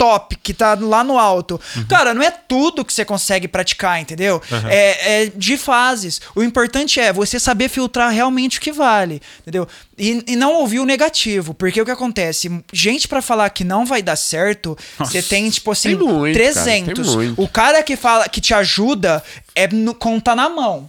top, que tá lá no alto. Cara, não é tudo que você consegue praticar, entendeu? É, é de fases. O importante é você saber filtrar realmente o que vale, entendeu? E, e não ouvir o negativo, porque o que acontece? Gente pra falar que não vai dar certo, você tem, tipo assim, Tem muito, cara, 300. tem muito. O cara que fala, que te ajuda, é no, conta na mão.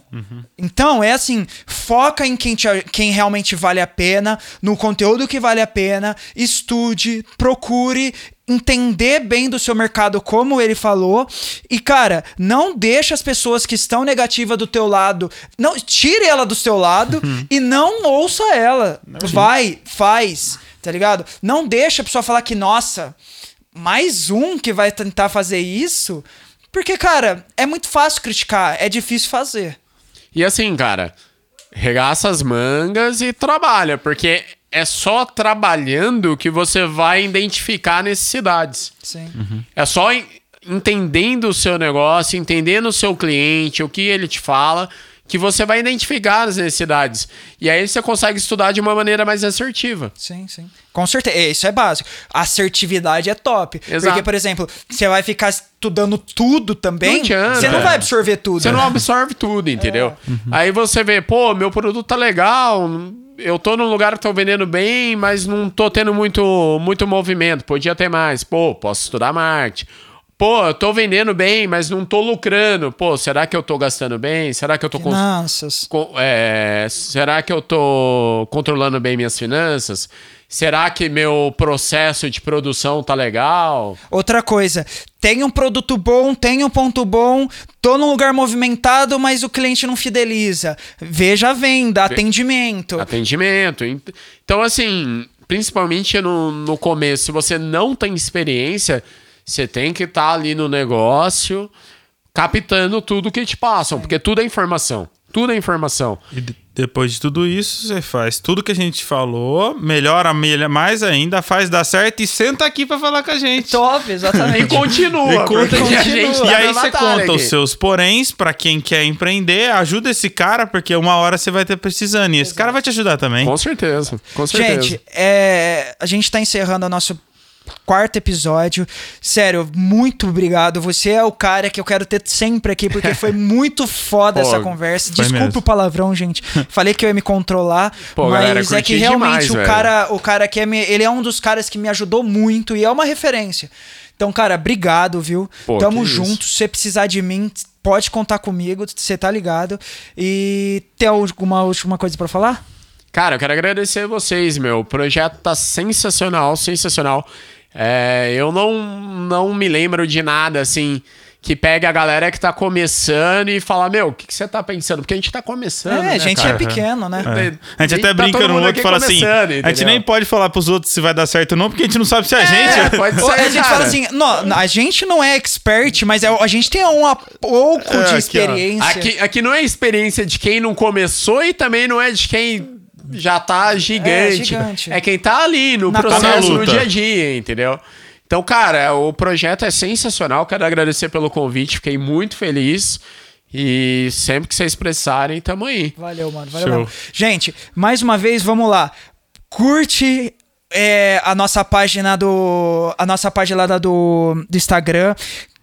Então, é assim, foca em quem, te, quem realmente vale a pena, no conteúdo que vale a pena, estude, procure entender bem do seu mercado como ele falou e cara, não deixa as pessoas que estão negativas do teu lado, não tire ela do seu lado e não ouça ela. Vai, faz, tá ligado? Não deixa a pessoa falar que nossa, mais um que vai tentar fazer isso, porque cara, é muito fácil criticar, é difícil fazer. E assim, cara, regaça as mangas e trabalha, porque é só trabalhando que você vai identificar necessidades. Sim. É só en- entendendo o seu negócio, entendendo o seu cliente, o que ele te fala, que você vai identificar as necessidades. E aí você consegue estudar de uma maneira mais assertiva. Sim, sim. Com certeza. Isso é básico. Assertividade é top. Exato. Porque, por exemplo, você vai ficar estudando tudo também, Não adianta. você não É. vai absorver tudo. Você não absorve tudo, entendeu? Aí você vê, pô, meu produto tá legal, eu tô num lugar que tô vendendo bem, mas não tô tendo muito, muito movimento, podia ter mais. Pô, posso estudar marketing. Pô, eu tô vendendo bem, mas não tô lucrando. Pô, será que eu tô gastando bem? Será que eu tô cons- Finanças. com- é, será que eu tô controlando bem minhas finanças? Será que meu processo de produção tá legal? Outra coisa, tem um produto bom, tem um ponto bom, tô num lugar movimentado, mas o cliente não fideliza. Veja a venda, atendimento. Atendimento. Ent- Então, assim, principalmente no, no começo, se você não tem experiência, você tem que estar ali no negócio captando tudo que te passam, porque tudo é informação. Tudo é informação. E de- depois de tudo isso, você faz tudo que a gente falou, melhora melhor- mais ainda, faz dar certo e senta aqui pra falar com a gente. Top, E exatamente. continua, E conta- porque a gente tá E aí você conta os aqui. seus poréns pra quem quer empreender, ajuda esse cara, porque uma hora você vai ter precisando. E esse cara vai te ajudar também. Com certeza, com certeza. Gente, é, a gente tá encerrando o nosso quarto episódio. Sério, muito obrigado. Você é o cara que eu quero ter sempre aqui, porque foi muito foda Pô, essa conversa. Desculpa mesmo. o palavrão, gente. Falei que eu ia me controlar, Pô, mas galera, é que realmente demais, o velho. cara, o cara que é me, ele é um dos caras que me ajudou muito e é uma referência. Então, cara, obrigado, viu? Pô, Tamo que isso. junto. Se você precisar de mim, pode contar comigo, você tá ligado. E tem alguma última coisa pra falar? Cara, eu quero agradecer vocês, meu. O projeto tá sensacional, sensacional. É, eu não, não me lembro de nada, assim, que pegue a galera que tá começando e fala, meu, o que, que você tá pensando? Porque a gente tá começando, É, né, a gente cara? é pequeno, né? É. A gente até tá brinca no outro e aqui fala assim: começando, a gente entendeu? nem pode falar pros outros se vai dar certo ou não, porque a gente não sabe se é a É, gente. pode ser, a gente fala assim, não, a gente não é expert, mas é- a gente tem um pouco É, de aqui, experiência. Aqui, aqui não é experiência de quem não começou e também não é de quem já tá gigante. gigante. É quem tá ali no Na processo, no dia a dia, entendeu? Então, cara, o projeto é sensacional. Quero agradecer pelo convite, fiquei muito feliz. E sempre que vocês precisarem, tamo aí. Valeu, mano. Valeu, mano. Gente, mais uma vez, vamos lá. Curte é, a nossa página do. A nossa página lá do, do Instagram.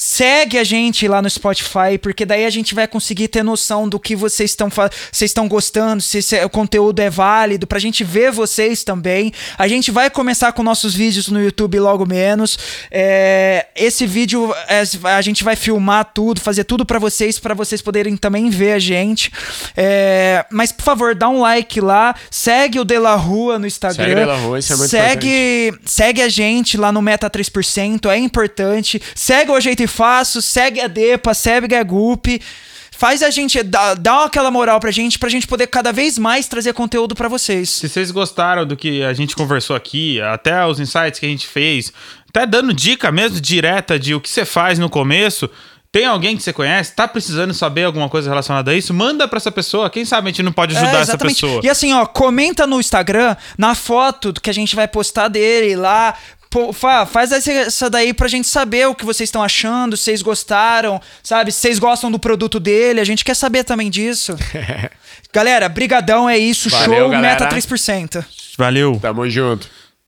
Segue a gente lá no Spotify, porque daí a gente vai conseguir ter noção do que vocês estão vocês estão gostando, se esse- o conteúdo é válido, pra gente ver vocês também. A gente vai começar com nossos vídeos no YouTube logo menos. É, esse vídeo é, a gente vai filmar tudo, fazer tudo pra vocês, pra vocês poderem também ver a gente. É, mas por favor, dá um like lá, segue o De La Rua no Instagram. Segue La Rua, isso é muito segue, segue a gente lá no Meta 3%, é importante. Segue o Ajeito Faço, segue a Depa, segue a Gup. Faz a gente, dá, dá aquela moral pra gente, pra gente poder cada vez mais trazer conteúdo pra vocês. Se vocês gostaram do que a gente conversou aqui, até os insights que a gente fez, até dando dica mesmo direta de o que você faz no começo, tem alguém que você conhece, tá precisando saber alguma coisa relacionada a isso, manda pra essa pessoa. Quem sabe a gente não pode ajudar É, essa pessoa. E assim, ó, comenta no Instagram, na foto que a gente vai postar dele lá. Pô, fa- faz essa- essa daí pra gente saber o que vocês estão achando, se vocês gostaram, sabe? Se vocês gostam do produto dele, a gente quer saber também disso. Galera, brigadão, é isso, Valeu, show, galera. meta 3%. Valeu. Tamo junto.